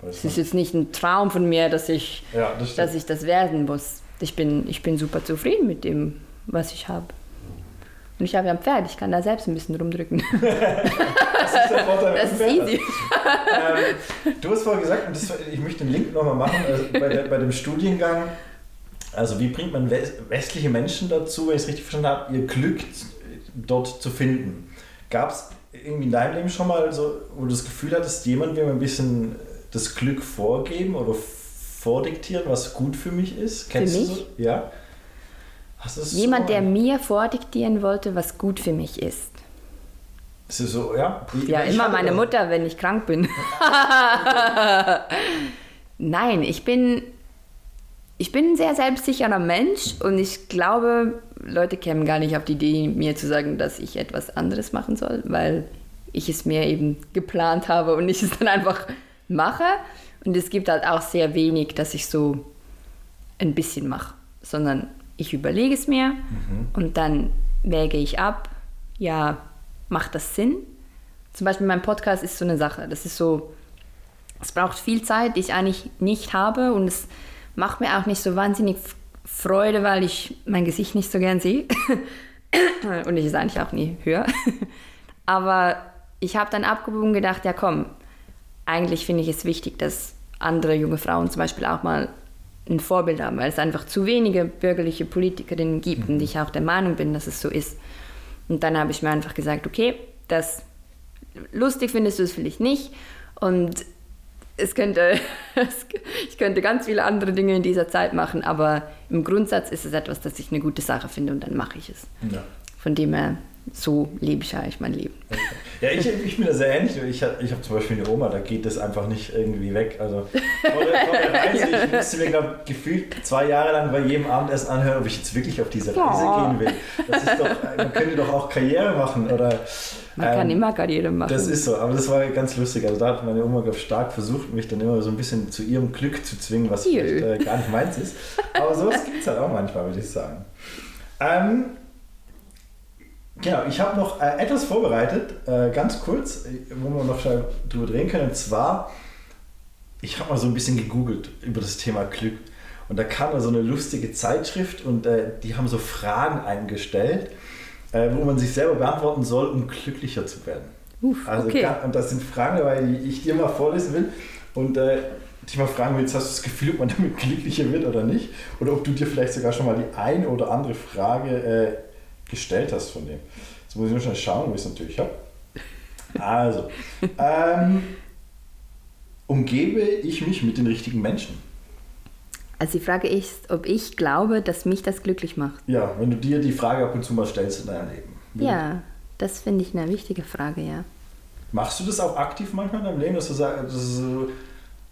es ist jetzt nicht ein Traum von mir, dass ich, ja, das, dass ich das werden muss. Ich bin, ich bin super zufrieden mit dem, was ich habe. Und ich habe ja ein Pferd, ich kann da selbst ein bisschen rumdrücken. das ist der Vorteil Das ist easy. ähm, du hast vorhin gesagt, das, ich möchte den Link nochmal machen, also bei, der, bei dem Studiengang Also wie bringt man westliche Menschen dazu, wenn ich es richtig verstanden habe, ihr Glück dort zu finden? Gab es irgendwie in deinem Leben schon mal so, wo du das Gefühl hattest, jemand will mir ein bisschen das Glück vorgeben oder vordiktieren, was gut für mich ist? Kennst für mich? du so? Ja. Jemand, so? der mir vordiktieren wollte, was gut für mich ist. Ist es so, ja? Wie, ja, immer meine Mutter, wenn ich krank bin. Nein, ich bin, ich bin ein sehr selbstsicherer Mensch und ich glaube, Leute kämen gar nicht auf die Idee, mir zu sagen, dass ich etwas anderes machen soll, weil ich es mir eben geplant habe und ich es dann einfach mache. Und es gibt halt auch sehr wenig, dass ich so ein bisschen mache, sondern ich überlege es mir mhm. und dann wäge ich ab, ja, macht das Sinn? Zum Beispiel mein Podcast ist so eine Sache. Das ist so, es braucht viel Zeit, die ich eigentlich nicht habe und es macht mir auch nicht so wahnsinnig Freude, weil ich mein Gesicht nicht so gern sehe und ich es eigentlich auch nie höre. Aber ich habe dann abgewogen gedacht, ja komm, eigentlich finde ich es wichtig, dass andere junge Frauen zum Beispiel auch mal ein Vorbild haben, weil es einfach zu wenige bürgerliche Politikerinnen gibt und mhm. ich auch der Meinung bin, dass es so ist. Und dann habe ich mir einfach gesagt, okay, das lustig findest du es vielleicht nicht und es könnte, ich könnte ganz viele andere Dinge in dieser Zeit machen, aber im Grundsatz ist es etwas, das ich eine gute Sache finde und dann mache ich es. Ja. Von dem her so lebe ich eigentlich mein Leben. Okay. Ja, ich, ich bin da sehr ähnlich. Ich habe ich hab zum Beispiel eine Oma, da geht das einfach nicht irgendwie weg. Also vor der, vor der Reise, ich musste mir glaub, gefühlt zwei Jahre lang bei jedem Abendessen anhören, ob ich jetzt wirklich auf diese Reise oh. gehen will. Das ist doch, man könnte doch auch Karriere machen oder man ähm, kann immer Karriere machen. Das ist so, aber das war ganz lustig. Also da hat meine Oma glaub, stark versucht, mich dann immer so ein bisschen zu ihrem Glück zu zwingen, was vielleicht, äh, gar nicht meins ist. Aber sowas gibt es halt auch manchmal, würde ich sagen. Ähm, Genau, ich habe noch äh, etwas vorbereitet, äh, ganz kurz, wo wir noch drüber drehen können. Und zwar, ich habe mal so ein bisschen gegoogelt über das Thema Glück. Und da kam da so eine lustige Zeitschrift und äh, die haben so Fragen eingestellt, äh, wo man sich selber beantworten soll, um glücklicher zu werden. Uff, also, okay. und das sind Fragen dabei, die ich dir mal vorlesen will. Und äh, dich mal fragen willst, hast du das Gefühl, ob man damit glücklicher wird oder nicht? Oder ob du dir vielleicht sogar schon mal die ein oder andere Frage äh, gestellt hast von dem. Jetzt muss ich nur schnell schauen, ob ich es natürlich habe. Also, ähm, umgebe ich mich mit den richtigen Menschen? Also die Frage ist, ob ich glaube, dass mich das glücklich macht. Ja, wenn du dir die Frage ab und zu mal stellst in deinem Leben. Ja, das finde ich eine wichtige Frage, ja. Machst du das auch aktiv manchmal in deinem Leben, dass du sagst,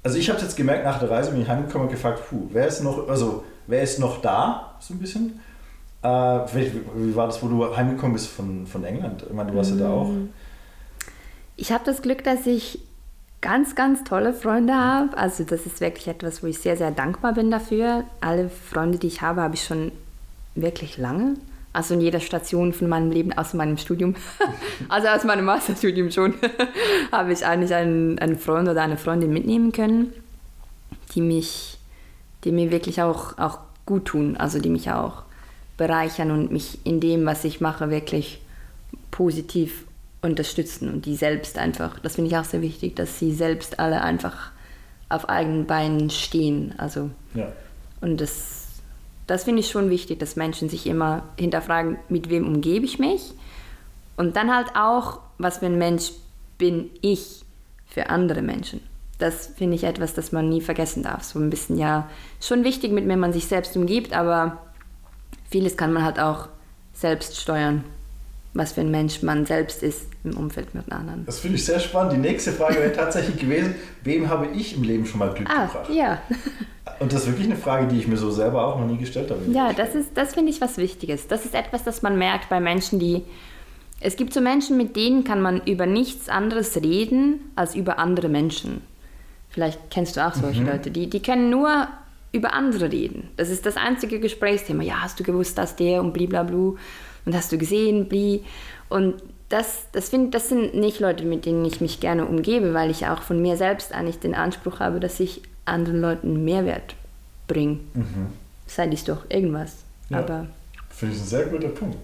also ich habe jetzt gemerkt, nach der Reise bin ich heimgekommen und gefragt, puh, wer ist noch, also wer ist noch da, so ein bisschen? Äh, wie war das, wo du heimgekommen bist von, von England? Ich meine, du warst ja da auch. Mm. Ich habe das Glück, dass ich ganz, ganz tolle Freunde habe. Also das ist wirklich etwas, wo ich sehr, sehr dankbar bin dafür. Alle Freunde, die ich habe, habe ich schon wirklich lange. Also in jeder Station von meinem Leben, außer meinem Studium, also aus meinem Masterstudium schon, habe ich eigentlich einen, einen Freund oder eine Freundin mitnehmen können, die mich, die mir wirklich auch, auch gut tun, also die mich auch bereichern und mich in dem, was ich mache, wirklich positiv unterstützen und die selbst einfach, das finde ich auch sehr wichtig, dass sie selbst alle einfach auf eigenen Beinen stehen. Also ja. und das, das finde ich schon wichtig, dass Menschen sich immer hinterfragen, mit wem umgebe ich mich und dann halt auch, was für ein Mensch bin ich für andere Menschen. Das finde ich etwas, das man nie vergessen darf. So ein bisschen ja schon wichtig, mit wem man sich selbst umgibt, aber vieles kann man halt auch selbst steuern, was für ein Mensch man selbst ist im Umfeld mit anderen. Das finde ich sehr spannend. Die nächste Frage wäre tatsächlich gewesen, wem habe ich im Leben schon mal Glück ah, gebracht? Ja. Und das ist wirklich eine Frage, die ich mir so selber auch noch nie gestellt habe. Ja, das ist, das finde ich was Wichtiges. Das ist etwas, das man merkt bei Menschen, die es gibt so Menschen, mit denen kann man über nichts anderes reden als über andere Menschen. Vielleicht kennst du auch solche mhm. Leute, die, die können nur über andere reden. Das ist das einzige Gesprächsthema. Ja, hast du gewusst, dass der und bliblablu und hast du gesehen, bli. Und das, das, find, das sind nicht Leute, mit denen ich mich gerne umgebe, weil ich auch von mir selbst eigentlich den Anspruch habe, dass ich anderen Leuten Mehrwert bringe. Mhm. Sei dies doch irgendwas. Ja, Aber Finde ich ein sehr guter Punkt.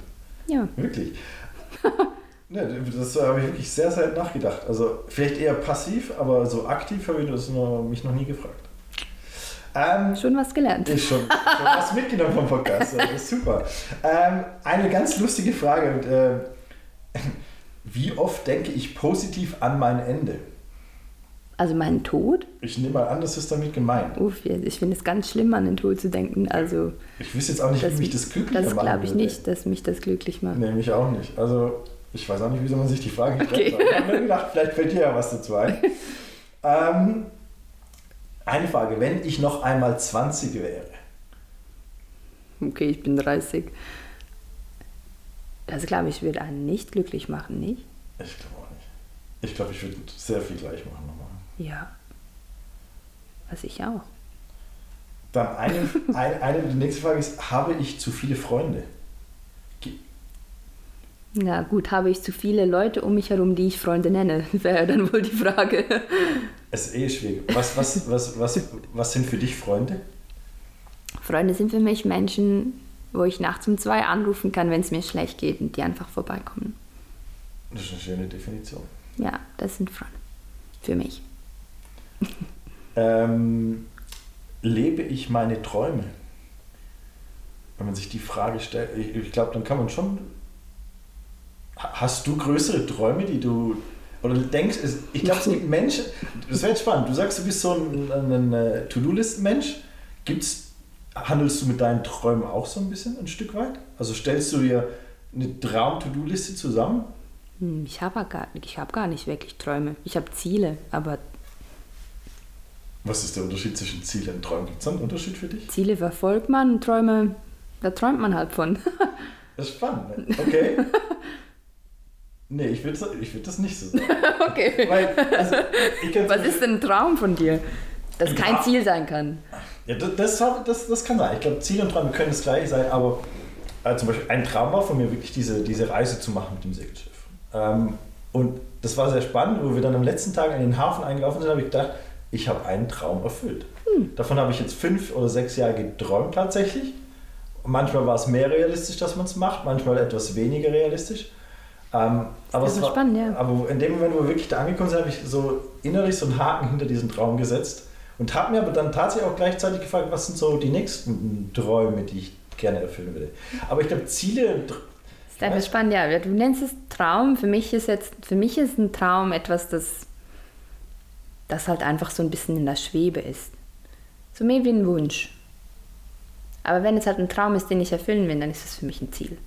Ja. Wirklich. ne, das habe ich wirklich sehr, sehr nachgedacht. Also vielleicht eher passiv, aber so aktiv habe ich das noch, mich noch nie gefragt. Ähm, Schon was gelernt. ist schon, schon was mitgenommen vom Podcast. Das ist super. Ähm, eine ganz lustige Frage. Und, äh, wie oft denke ich positiv an mein Ende? Also meinen Tod? Ich nehme mal an, das ist damit gemeint. Uff, ich finde es ganz schlimm, an den Tod zu denken. Also, Ich wüsste jetzt auch nicht, wie mich das glücklicher das machen glaube ich nicht, dass mich das glücklich macht. Nee, mich auch nicht. Also, ich weiß auch nicht, wieso man sich die Frage gestellt Okay. hat. Ich habe mir gedacht, vielleicht fällt dir ja was dazu ein. ähm, eine Frage, wenn ich noch einmal 20 wäre, Okay, ich bin 30. Das glaube ich, würde einen nicht glücklich machen, nicht? ich glaube auch nicht. Ich glaube, ich würde sehr viel gleich machen nochmal. Ja. Was ich auch. Dann eine, eine, eine, die nächste Frage ist, habe ich zu viele Freunde? Ge- Na gut, habe ich zu viele Leute um mich herum, die ich Freunde nenne? Wäre dann wohl die Frage. Es ist eh schwierig. Was, was, was, was, was sind für dich Freunde? Freunde sind für mich Menschen, wo ich nachts um zwei anrufen kann, wenn es mir schlecht geht und die einfach vorbeikommen. Das ist eine schöne Definition. Ja, das sind Freunde. Für mich. Ähm, lebe ich meine Träume? Wenn man sich die Frage stellt, ich, ich glaube, dann kann man schon. Ha- Hast du größere Träume, die du. Oder du denkst, ich glaube, es gibt Menschen. Das wäre spannend. Du sagst, du bist so ein, ein, ein To-Do-Listen-Mensch. Gibt's, handelst du mit deinen Träumen auch so ein bisschen, ein Stück weit? Also stellst du dir eine Traum-To-Do-Liste zusammen? Hm, Ich habe gar, ich hab gar nicht wirklich Träume. Ich habe Ziele, aber Was ist der Unterschied zwischen Zielen und Träumen? Gibt es einen Unterschied für dich? Ziele verfolgt man Träume, da träumt man halt von. Das ist spannend. ne? Okay. nee, ich würde ich würd das nicht so sagen. okay. Weil, also, Was ist denn ein Traum von dir? Das Ein kein? Ziel sein kann. Ja, das, das, das, kann sein. Ich glaube, Ziel und Träume können das gleiche sein, aber äh, zum Beispiel ein Traum war von mir wirklich diese, diese Reise zu machen mit dem Segelschiff. Ähm, und das war sehr spannend, wo wir dann am letzten Tag in den Hafen eingelaufen sind, habe ich gedacht, ich habe einen Traum erfüllt. Davon habe ich jetzt fünf oder sechs Jahre geträumt tatsächlich. Manchmal war es mehr realistisch, dass man es macht, manchmal etwas weniger realistisch. Ähm, aber, ist es war, spannend, ja. aber in dem Moment, wo wir wirklich da angekommen sind, habe ich so innerlich so einen Haken hinter diesen Traum gesetzt und habe mir aber dann tatsächlich auch gleichzeitig gefragt, was sind so die nächsten Träume, die ich gerne erfüllen würde. Aber ich glaube, Ziele. Das ist einfach spannend, ja. Du nennst es Traum. Für mich ist jetzt, für mich ist ein Traum etwas, das, das halt einfach so ein bisschen in der Schwebe ist. So mehr wie ein Wunsch. Aber wenn es halt ein Traum ist, den ich erfüllen will, dann ist es für mich ein Ziel.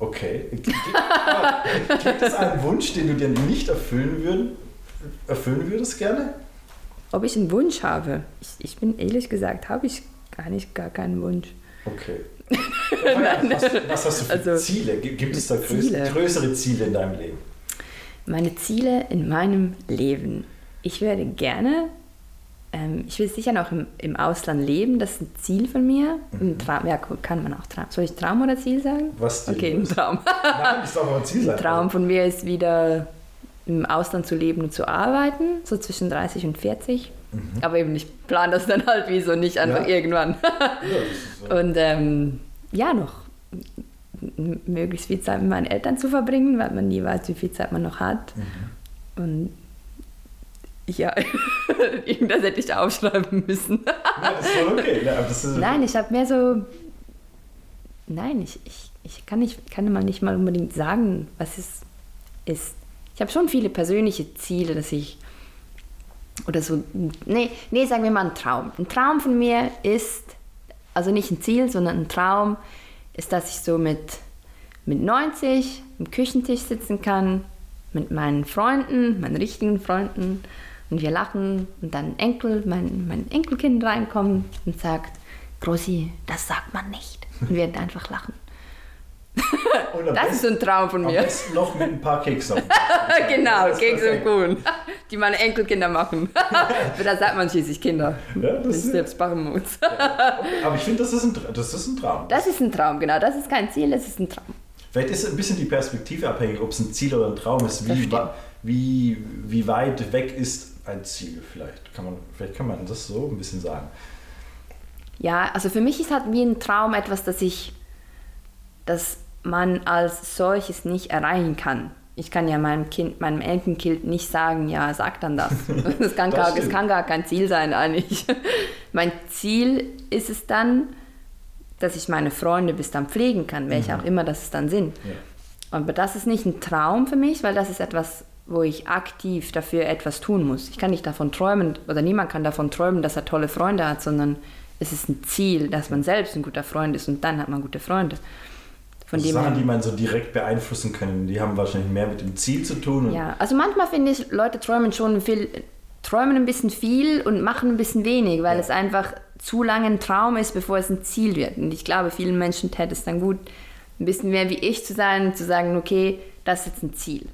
Okay. Gibt, gibt es einen Wunsch, den du dir nicht erfüllen, würden, erfüllen würdest gerne? Ob ich einen Wunsch habe? Ich, ich bin ehrlich gesagt, habe ich gar nicht gar keinen Wunsch. Okay. was, was hast du für Also, Ziele? Gi- Gibt es da Ziele. größere Ziele in deinem Leben? Meine Ziele in meinem Leben. Ich würde gerne, ähm, ich will sicher noch im, im Ausland leben, das ist ein Ziel von mir. Ein Traum, ja, kann man auch Traum. Soll ich Traum oder Ziel sagen? Was dir Okay, ein. Traum. Nein, das darf aber ein Ziel sein. Ein Traum von mir ist wieder im Ausland zu leben und zu arbeiten, so zwischen 30 und 40. Aber eben, ich plane das dann halt wie so nicht einfach Mhm. Ja. irgendwann. Ja, so. Und ähm, ja, noch möglichst viel Zeit mit meinen Eltern zu verbringen, weil man nie weiß, wie viel Zeit man noch hat. Mhm. Und ja, irgendwas hätte ich aufschreiben müssen. Ja, das ist voll okay. Ja, ist, Nein, ich habe mehr so. Nein, ich, ich, ich kann, nicht, kann mal nicht mal unbedingt sagen, was es ist. Ich habe schon viele persönliche Ziele, dass ich. Oder so. Nee, nee, sagen wir mal ein Traum. Ein Traum von mir ist, also nicht ein Ziel, sondern ein Traum, ist, dass ich so mit, mit 90 am Küchentisch sitzen kann, mit meinen Freunden, meinen richtigen Freunden, und wir lachen und dann Enkel, mein, mein Enkelkind reinkommt und sagt, Grossi, das sagt man nicht. Und wir einfach lachen. am Das ist so ein Traum von Am mir. besten noch mit ein paar Keksen. genau, Kekse und. Kuchen, die meine Enkelkinder machen. Da sagt man schließlich Kinder. Ja, das ist- selbst machen muss. Aber ich finde, das, ist ein das ist ein Traum. Das ist ein Traum, genau. Das ist kein Ziel, das ist ein Traum. Vielleicht ist ein bisschen die Perspektive abhängig, ob es ein Ziel oder ein Traum ist. Wie, wie, wie weit weg ist ein Ziel vielleicht? Kann man, vielleicht kann man das so ein bisschen sagen. Ja, also für mich ist halt wie ein Traum etwas, das ich, das man als solches nicht erreichen kann. ich kann ja meinem Kind, meinem Enkelkind nicht sagen, ja, sag dann das. Das kann, Das gar, das kann gar kein Ziel sein eigentlich. Mein Ziel ist es dann, dass ich meine Freunde bis dann pflegen kann, welche auch immer das dann sind. Ja. Aber das ist nicht ein Traum für mich, weil das ist etwas, wo ich aktiv dafür etwas tun muss. Ich kann nicht davon träumen, oder niemand kann davon träumen, dass er tolle Freunde hat, sondern es ist ein Ziel, dass man selbst ein guter Freund ist und dann hat man gute Freunde. Von Also Sachen, die man so direkt beeinflussen können, die haben wahrscheinlich mehr mit dem Ziel zu tun. Ja, also manchmal finde ich, Leute träumen schon viel, träumen ein bisschen viel und machen ein bisschen wenig, weil Ja. es einfach zu lange ein Traum ist, bevor es ein Ziel wird. Und ich glaube, vielen Menschen täte es dann gut, ein bisschen mehr wie ich zu sein und zu sagen, okay, das ist jetzt ein Ziel.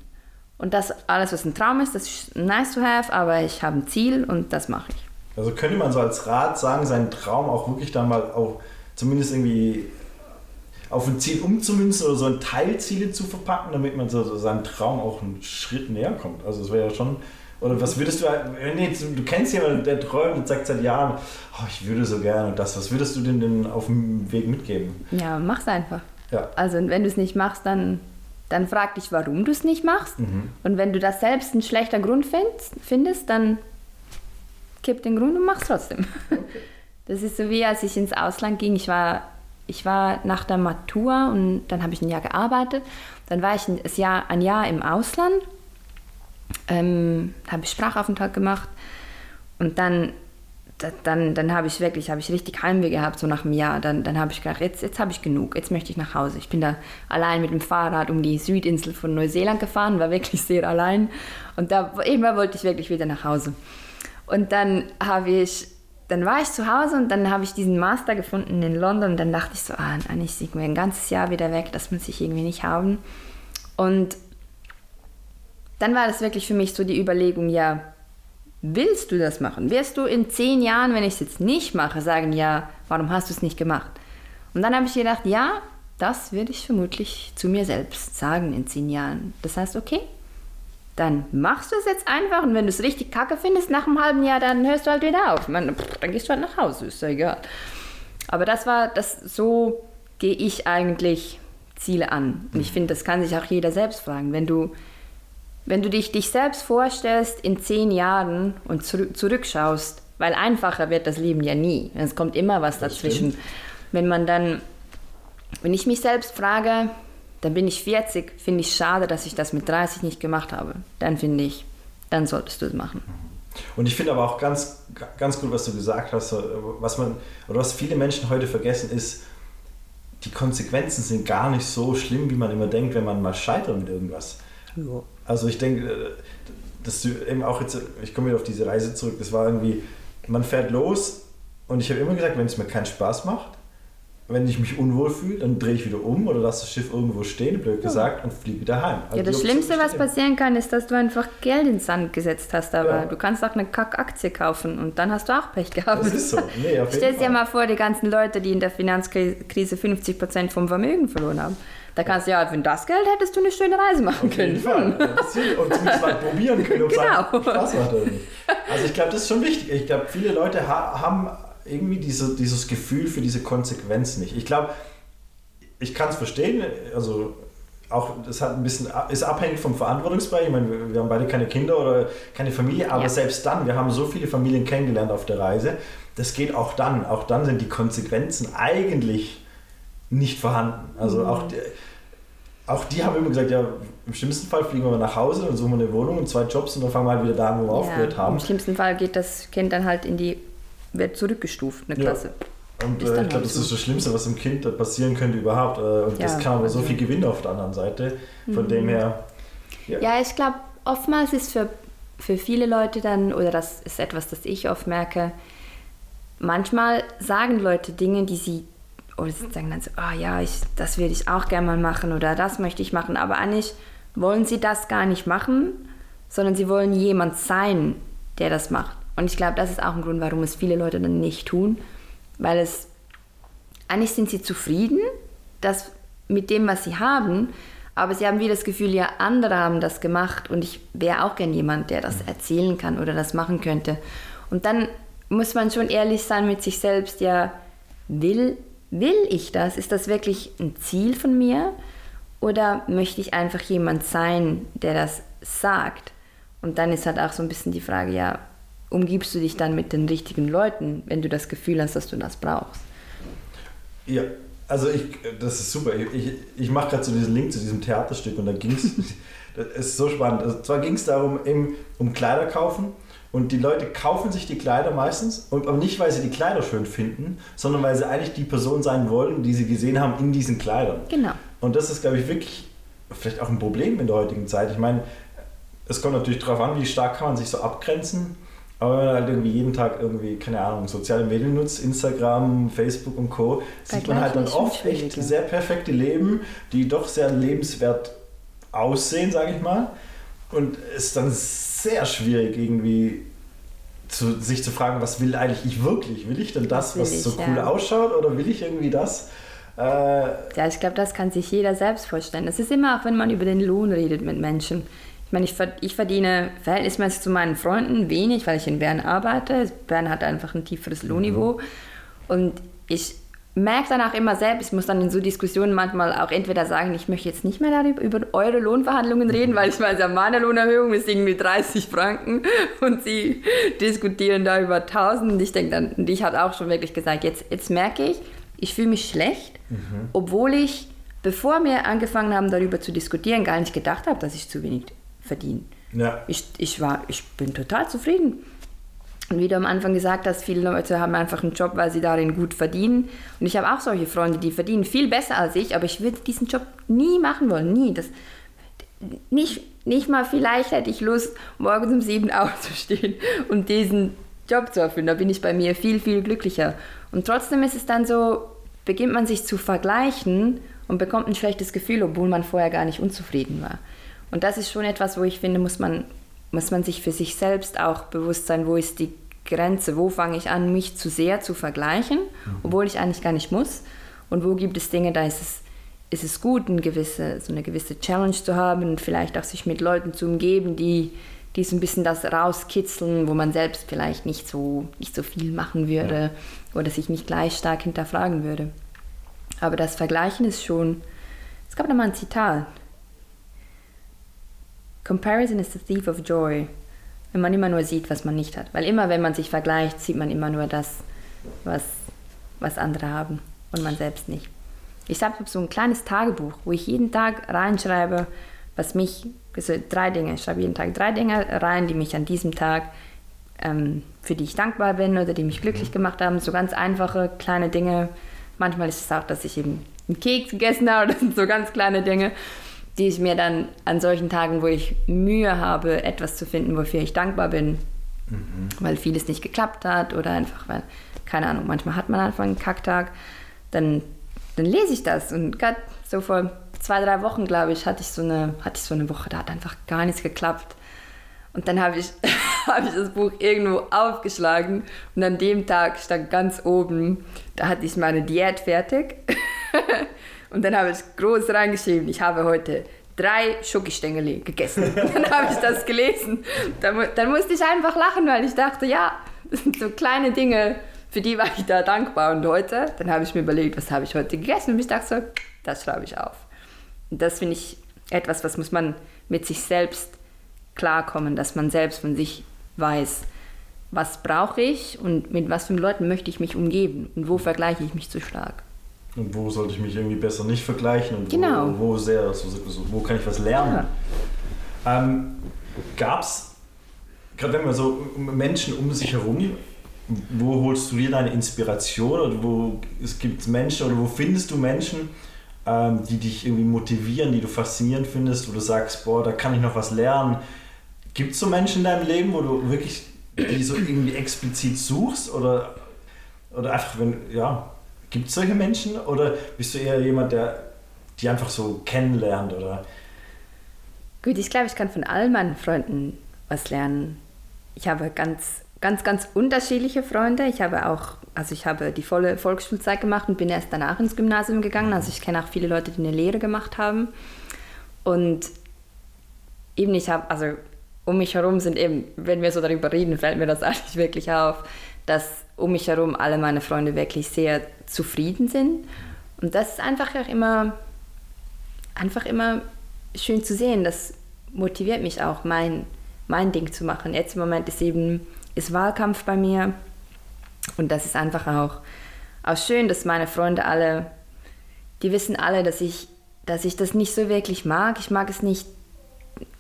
Und das alles, was ein Traum ist, das ist nice to have, aber ich habe ein Ziel und das mache ich. Also könnte man so als Rat sagen, seinen Traum auch wirklich dann mal auch zumindest irgendwie auf ein Ziel umzumünzen oder so ein Teilziele zu verpacken, damit man so, so seinem Traum auch einen Schritt näher kommt. Also es wäre ja schon. Oder was würdest du, wenn jetzt, du kennst jemanden, der träumt und sagt seit Jahren, oh, ich würde so gerne und das, was würdest du denn, denn auf dem Weg mitgeben? Ja, mach's einfach. Ja. Also wenn du es nicht machst, dann, dann frag dich, warum du es nicht machst. Mhm. Und wenn du das selbst ein schlechter Grund findest, findest dann kipp den Grund und mach's trotzdem. Das ist so wie als ich ins Ausland ging. Ich war, ich war nach der Matur und dann habe ich ein Jahr gearbeitet. Dann war ich ein Jahr, ein Jahr im Ausland, ähm, habe ich Sprachaufenthalt gemacht und dann, da, dann, dann habe ich wirklich, habe ich richtig Heimweh gehabt, so nach einem Jahr. Dann, dann habe ich gedacht, jetzt, jetzt habe ich genug, jetzt möchte ich nach Hause. Ich bin da allein mit dem Fahrrad um die Südinsel von Neuseeland gefahren, war wirklich sehr allein. Und da immer wollte ich wirklich wieder nach Hause. Und dann habe ich, dann war ich zu Hause und dann habe ich diesen Master gefunden in London und dann dachte ich so, ah, eigentlich sind wir ein ganzes Jahr wieder weg, das muss ich irgendwie nicht haben. Und dann war das wirklich für mich so die Überlegung, ja, willst du das machen? Wirst du in zehn Jahren, wenn ich es jetzt nicht mache, sagen, ja, warum hast du es nicht gemacht? Und dann habe ich gedacht, ja, das würde ich vermutlich zu mir selbst sagen in zehn Jahren. Das heißt, okay, dann machst du es jetzt einfach und wenn du es richtig kacke findest nach einem halben Jahr, dann hörst du halt wieder auf. Meine, pff, dann gehst du halt nach Hause, ist ja egal. Aber das war, das, so gehe ich eigentlich Ziele an. Und ich finde, das kann sich auch jeder selbst fragen. Wenn du, wenn du dich, dich selbst vorstellst in zehn Jahren und zurück, zurückschaust, weil einfacher wird das Leben ja nie. Es kommt immer was Das dazwischen. Wenn man dann, wenn ich mich selbst frage, dann bin ich 40, finde ich schade, dass ich das mit 30 nicht gemacht habe. Dann finde ich, dann solltest du es machen. Und ich finde aber auch ganz, ganz gut, was du gesagt hast, was man, oder was viele Menschen heute vergessen, ist, die Konsequenzen sind gar nicht so schlimm, wie man immer denkt, wenn man mal scheitert mit irgendwas. Also ich denke, äh, dass du eben auch jetzt, ich komme wieder auf diese Reise zurück, das war irgendwie, man fährt los und ich habe immer gesagt, wenn es mir keinen Spaß macht, wenn ich mich unwohl fühle, dann drehe ich wieder um oder lasse das Schiff irgendwo stehen, blöd gesagt, und fliege wieder heim. Also Ja, das Schlimmste, was passieren kann, ist, dass du einfach Geld in den Sand gesetzt hast. Aber Ja. du kannst auch eine Kack-Aktie kaufen und dann hast du auch Pech gehabt. Das ist so. Nee, auf Stell dir mal vor, die ganzen Leute, die in der Finanzkrise 50% vom Vermögen verloren haben. Da kannst du ja, für das Geld hättest du eine schöne Reise machen Auf jeden können. Fall. Ist- Und zumindest mal probieren können, ob Genau. Spaß macht oder nicht. Also ich glaube, das ist schon wichtig. Ich glaube, viele Leute ha haben irgendwie diese, dieses Gefühl für diese Konsequenz nicht. Ich glaube, ich kann es verstehen. Also auch das hat ein bisschen ist abhängig vom Verantwortungsbereich. Ich meine, wir, wir haben beide keine Kinder oder keine Familie, aber Ja. selbst dann, wir haben so viele Familien kennengelernt auf der Reise. Das geht auch dann. Auch dann sind die Konsequenzen eigentlich nicht vorhanden. Also Mhm. auch die, auch die haben immer gesagt, ja, im schlimmsten Fall fliegen wir nach Hause und suchen wir eine Wohnung und zwei Jobs und dann fangen wir halt wieder da an, wo wir aufgehört haben. Im schlimmsten Fall geht das Kind dann halt in die, wird zurückgestuft, eine Ja. Klasse. Und Ist äh, ich glaube, halt das so. ist das Schlimmste, was dem Kind passieren könnte überhaupt. Äh, und das Ja, kann aber so also- viel gewinnen auf der anderen Seite. Von Mhm. dem her, ja. Ja, ich glaube, oftmals ist für, für viele Leute dann, oder das ist etwas, das ich oft merke, manchmal sagen Leute Dinge, die sie, oder sie sagen dann so, ah ja, ich, das würde ich auch gerne mal machen oder das möchte ich machen, aber eigentlich wollen sie das gar nicht machen, sondern sie wollen jemand sein, der das macht. Und ich glaube, das ist auch ein Grund, warum es viele Leute dann nicht tun, weil es, eigentlich sind sie zufrieden, dass mit dem, was sie haben, aber sie haben wie das Gefühl, ja, andere haben das gemacht und ich wäre auch gern jemand, der das erzählen kann oder das machen könnte. Und dann muss man schon ehrlich sein mit sich selbst, ja, will, will ich das? Ist das wirklich ein Ziel von mir? Oder möchte ich einfach jemand sein, der das sagt? Und dann ist halt auch so ein bisschen die Frage, ja, umgibst du dich dann mit den richtigen Leuten, wenn du das Gefühl hast, dass du das brauchst? Ja, also ich, das ist super. Ich, ich mache gerade so diesen Link zu diesem Theaterstück und da ging es, das ist so spannend. Also zwar ging es darum, eben, um Kleider kaufen und die Leute kaufen sich die Kleider meistens, und, aber nicht, weil sie die Kleider schön finden, sondern weil sie eigentlich die Person sein wollen, die sie gesehen haben in diesen Kleidern. Genau. Und das ist, glaube ich, wirklich vielleicht auch ein Problem in der heutigen Zeit. Ich meine, es kommt natürlich darauf an, wie stark kann man sich so abgrenzen. Aber wenn man halt irgendwie jeden Tag irgendwie, keine Ahnung, soziale Medien nutzt, Instagram, Facebook und Co., sieht man halt dann oft echt sehr perfekte Leben, die doch sehr lebenswert aussehen, sage ich mal. Und es dann sehr schwierig irgendwie zu, sich zu fragen, was will eigentlich ich wirklich? Will ich denn das, was, was so cool ja. ausschaut oder will ich irgendwie das? Äh, ja, ich glaube, das kann sich jeder selbst vorstellen. Es ist immer auch, wenn man über den Lohn redet mit Menschen. Ich meine, ich verdiene verhältnismäßig zu meinen Freunden wenig, weil ich in Bern arbeite. Bern hat einfach ein tieferes Lohnniveau. Mhm. Und ich merke danach immer selbst, ich muss dann in so Diskussionen manchmal auch entweder sagen, ich möchte jetzt nicht mehr darüber über eure Lohnverhandlungen reden, weil ich weiß ja, meine Lohnerhöhung ist irgendwie 30 Franken und sie diskutieren da über 1000 und ich denke dann, und ich habe auch schon wirklich gesagt, jetzt, jetzt merke ich, ich fühle mich schlecht, mhm. obwohl ich, bevor wir angefangen haben, darüber zu diskutieren, gar nicht gedacht habe, dass ich zu wenig verdiene. Ja. Ich, ich, war, ich bin total zufrieden. Und wie du am Anfang gesagt hast, viele Leute haben einfach einen Job, weil sie darin gut verdienen. Und ich habe auch solche Freunde, die verdienen viel besser als ich, aber ich würde diesen Job nie machen wollen, nie. Das, nicht, nicht mal vielleicht hätte ich Lust, morgens um sieben aufzustehen und diesen Job zu erfüllen. Da bin ich bei mir viel, viel glücklicher. Und trotzdem ist es dann so, beginnt man sich zu vergleichen und bekommt ein schlechtes Gefühl, obwohl man vorher gar nicht unzufrieden war. Und das ist schon etwas, wo ich finde, muss man muss man sich für sich selbst auch bewusst sein, wo ist die Grenze, wo fange ich an, mich zu sehr zu vergleichen, mhm. obwohl ich eigentlich gar nicht muss. Und wo gibt es Dinge, da ist es, ist es gut, eine gewisse, so eine gewisse Challenge zu haben und vielleicht auch sich mit Leuten zu umgeben, die, die so ein bisschen das rauskitzeln, wo man selbst vielleicht nicht so, nicht so viel machen würde ja. oder sich nicht gleich stark hinterfragen würde. Aber das Vergleichen ist schon, es gab da mal ein Zitat, Comparison is the thief of joy. Wenn man immer nur sieht, was man nicht hat. Weil immer, wenn man sich vergleicht, sieht man immer nur das, was, was andere haben und man selbst nicht. Ich habe so ein kleines Tagebuch, wo ich jeden Tag reinschreibe, was mich, also drei Dinge, ich schreibe jeden Tag drei Dinge rein, die mich an diesem Tag, ähm, für die ich dankbar bin oder die mich glücklich gemacht haben. So ganz einfache, kleine Dinge. Manchmal ist es auch, dass ich eben einen Keks gegessen habe, das sind so ganz kleine Dinge die ich mir dann an solchen Tagen, wo ich Mühe habe, etwas zu finden, wofür ich dankbar bin, mhm. weil vieles nicht geklappt hat oder einfach, weil, keine Ahnung, manchmal hat man einfach einen Kacktag, dann, dann lese ich das. Und gerade so vor zwei, drei Wochen, glaube ich, hatte ich, so eine, hatte ich so eine Woche, da hat einfach gar nichts geklappt. Und dann habe ich, hab ich das Buch irgendwo aufgeschlagen und an dem Tag stand ganz oben, da hatte ich meine Diät fertig. Und dann habe ich groß reingeschrieben, ich habe heute drei Schokostängel gegessen. dann habe ich das gelesen. Dann, dann, musste ich einfach lachen, weil ich dachte, ja, das sind so kleine Dinge, für die war ich da dankbar. Und heute, dann habe ich mir überlegt, was habe ich heute gegessen? Und ich dachte so, das schreibe ich auf. Und das finde ich etwas, was muss man mit sich selbst klarkommen, dass man selbst von sich weiß, was brauche ich und mit was für Leuten möchte ich mich umgeben und wo vergleiche ich mich zu stark. Und wo sollte ich mich irgendwie besser nicht vergleichen und genau. wo, wo, sehr, so, wo kann ich was lernen? Ja. Ähm, Gab es, gerade wenn man so Menschen um sich herum, wo holst du dir deine Inspiration oder wo es gibt Menschen oder wo findest du Menschen, ähm, die dich irgendwie motivieren, die du faszinierend findest, wo du sagst, boah, da kann ich noch was lernen. Gibt es so Menschen in deinem Leben, wo du wirklich die so irgendwie explizit suchst oder, oder einfach, wenn, ja, Gibt es solche Menschen oder bist du eher jemand, der die einfach so kennenlernt? Oder? Gut, ich glaube, ich kann von all meinen Freunden was lernen. Ich habe ganz, ganz, ganz unterschiedliche Freunde. Ich habe auch, also ich habe die volle Volksschulzeit gemacht und bin erst danach ins Gymnasium gegangen. Also ich kenne auch viele Leute, die eine Lehre gemacht haben. Und eben ich habe, also um mich herum sind eben, wenn wir so darüber reden, fällt mir das eigentlich wirklich auf, dass um mich herum alle meine Freunde wirklich sehr zufrieden sind. Und das ist einfach auch immer einfach immer schön zu sehen. Das motiviert mich auch, mein, mein Ding zu machen. Jetzt im Moment ist eben ist Wahlkampf bei mir und das ist einfach auch, auch schön, dass meine Freunde alle, die wissen alle, dass ich, dass ich das nicht so wirklich mag. Ich mag es nicht,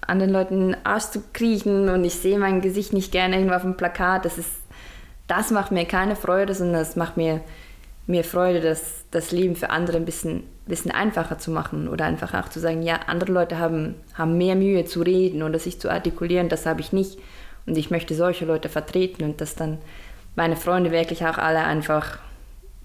anderen Leuten den Arsch zu kriechen und ich sehe mein Gesicht nicht gerne irgendwo auf dem Plakat. Das, ist, das macht mir keine Freude, sondern das macht mir, mir Freude, das, das Leben für andere ein bisschen, bisschen einfacher zu machen oder einfach auch zu sagen, ja, andere Leute haben, haben mehr Mühe zu reden oder sich zu artikulieren, das habe ich nicht. Und ich möchte solche Leute vertreten und dass dann meine Freunde wirklich auch alle einfach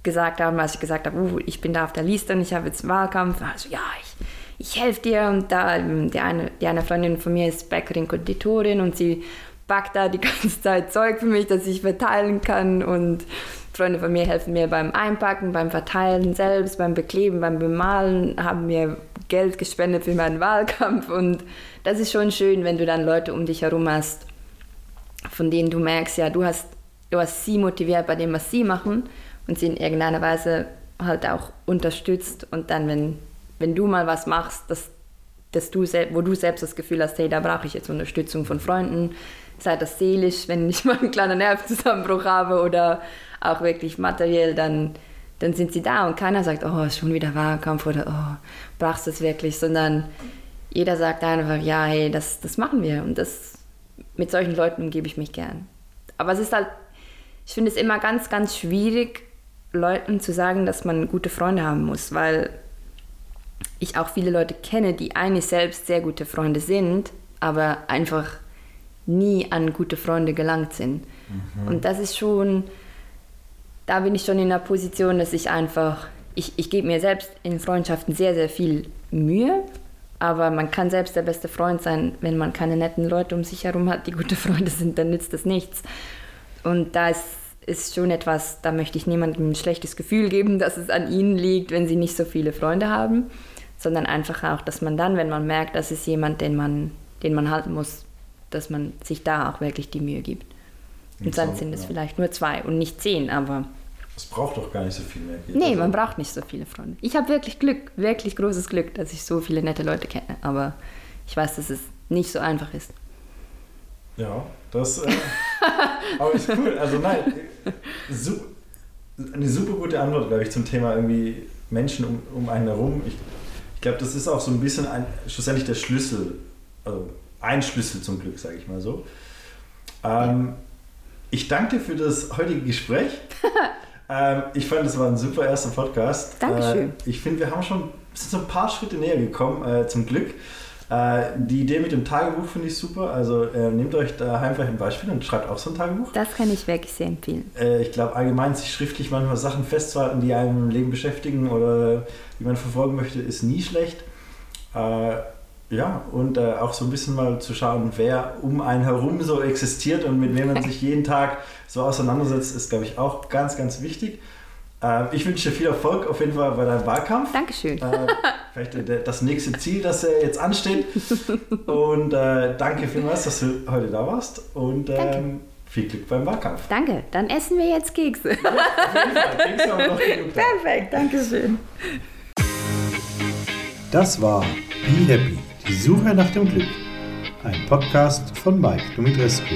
gesagt haben, als ich gesagt habe, uh, ich bin da auf der Liste und ich habe jetzt Wahlkampf. Also ja, ich, ich helfe dir. Und da die eine, die eine Freundin von mir ist Bäckerin, Konditorin und sie backt da die ganze Zeit Zeug für mich, das ich verteilen kann. Und Freunde von mir helfen mir beim Einpacken, beim Verteilen selbst, beim Bekleben, beim Bemalen, haben mir Geld gespendet für meinen Wahlkampf. Und das ist schon schön, wenn du dann Leute um dich herum hast, von denen du merkst, ja, du hast, du hast sie motiviert bei dem, was sie machen und sie in irgendeiner Weise halt auch unterstützt. Und dann, wenn wenn du mal was machst, dass, dass du wo du selbst das Gefühl hast, hey, da brauche ich jetzt Unterstützung von Freunden, sei das seelisch, wenn ich mal einen kleinen Nervenzusammenbruch habe oder auch wirklich materiell, dann, dann sind sie da und keiner sagt, oh, ist schon wieder Wahlkampf oder oh, brauchst du es wirklich, sondern jeder sagt einfach, ja, hey, das, das machen wir und das, mit solchen Leuten umgebe ich mich gern. Aber es ist halt, ich finde es immer ganz, ganz schwierig, Leuten zu sagen, dass man gute Freunde haben muss, weil ich auch viele Leute kenne, die eigentlich selbst sehr gute Freunde sind, aber einfach nie an gute Freunde gelangt sind. Mhm. Und das ist schon, da bin ich schon in der Position, dass ich einfach, ich, ich gebe mir selbst in Freundschaften sehr, sehr viel Mühe, aber man kann selbst der beste Freund sein, wenn man keine netten Leute um sich herum hat, die gute Freunde sind, dann nützt das nichts. Und da ist, ist schon etwas, da möchte ich niemandem ein schlechtes Gefühl geben, dass es an ihnen liegt, wenn sie nicht so viele Freunde haben sondern einfach auch, dass man dann, wenn man merkt, das ist jemand, den man, den man halten muss, dass man sich da auch wirklich die Mühe gibt. Und dann sind es ja. vielleicht nur zwei und nicht zehn, aber. Es braucht doch gar nicht so viel mehr. Nee, also man braucht nicht so viele Freunde. Ich habe wirklich Glück, wirklich großes Glück, dass ich so viele nette Leute kenne. Aber ich weiß, dass es nicht so einfach ist. Ja, das. Äh, aber ist cool. Also nein, su eine super gute Antwort, glaube ich, zum Thema irgendwie Menschen um, um einen herum. Ich ich glaube, das ist auch so ein bisschen ein, schlussendlich der Schlüssel, also ein Schlüssel zum Glück, sage ich mal so. Ähm, ich danke dir für das heutige Gespräch. ähm, ich fand, das war ein super erster Podcast. Dankeschön. Äh, ich finde, wir haben schon sind so ein paar Schritte näher gekommen, äh, zum Glück. Äh, die Idee mit dem Tagebuch finde ich super. Also äh, nehmt euch daheim vielleicht ein Beispiel und schreibt auch so ein Tagebuch. Das kann ich wirklich sehr empfehlen. Äh, ich glaube allgemein, sich schriftlich manchmal Sachen festzuhalten, die einem im Leben beschäftigen oder die man verfolgen möchte, ist nie schlecht. Äh, ja, und äh, auch so ein bisschen mal zu schauen, wer um einen herum so existiert und mit wem man sich jeden Tag so auseinandersetzt, ist, glaube ich, auch ganz, ganz wichtig. Ähm, ich wünsche dir viel Erfolg auf jeden Fall bei deinem Wahlkampf. Dankeschön. Äh, vielleicht das nächste Ziel, das jetzt ansteht. Und äh, danke vielmals, dass du heute da warst. Und ähm, viel Glück beim Wahlkampf. Danke. Dann essen wir jetzt Kekse. Ja, auf jeden Fall. Kekse haben noch genug. Perfekt. Dankeschön. Das war Be Happy, die Suche nach dem Glück. Ein Podcast von Mike Dumitrescu.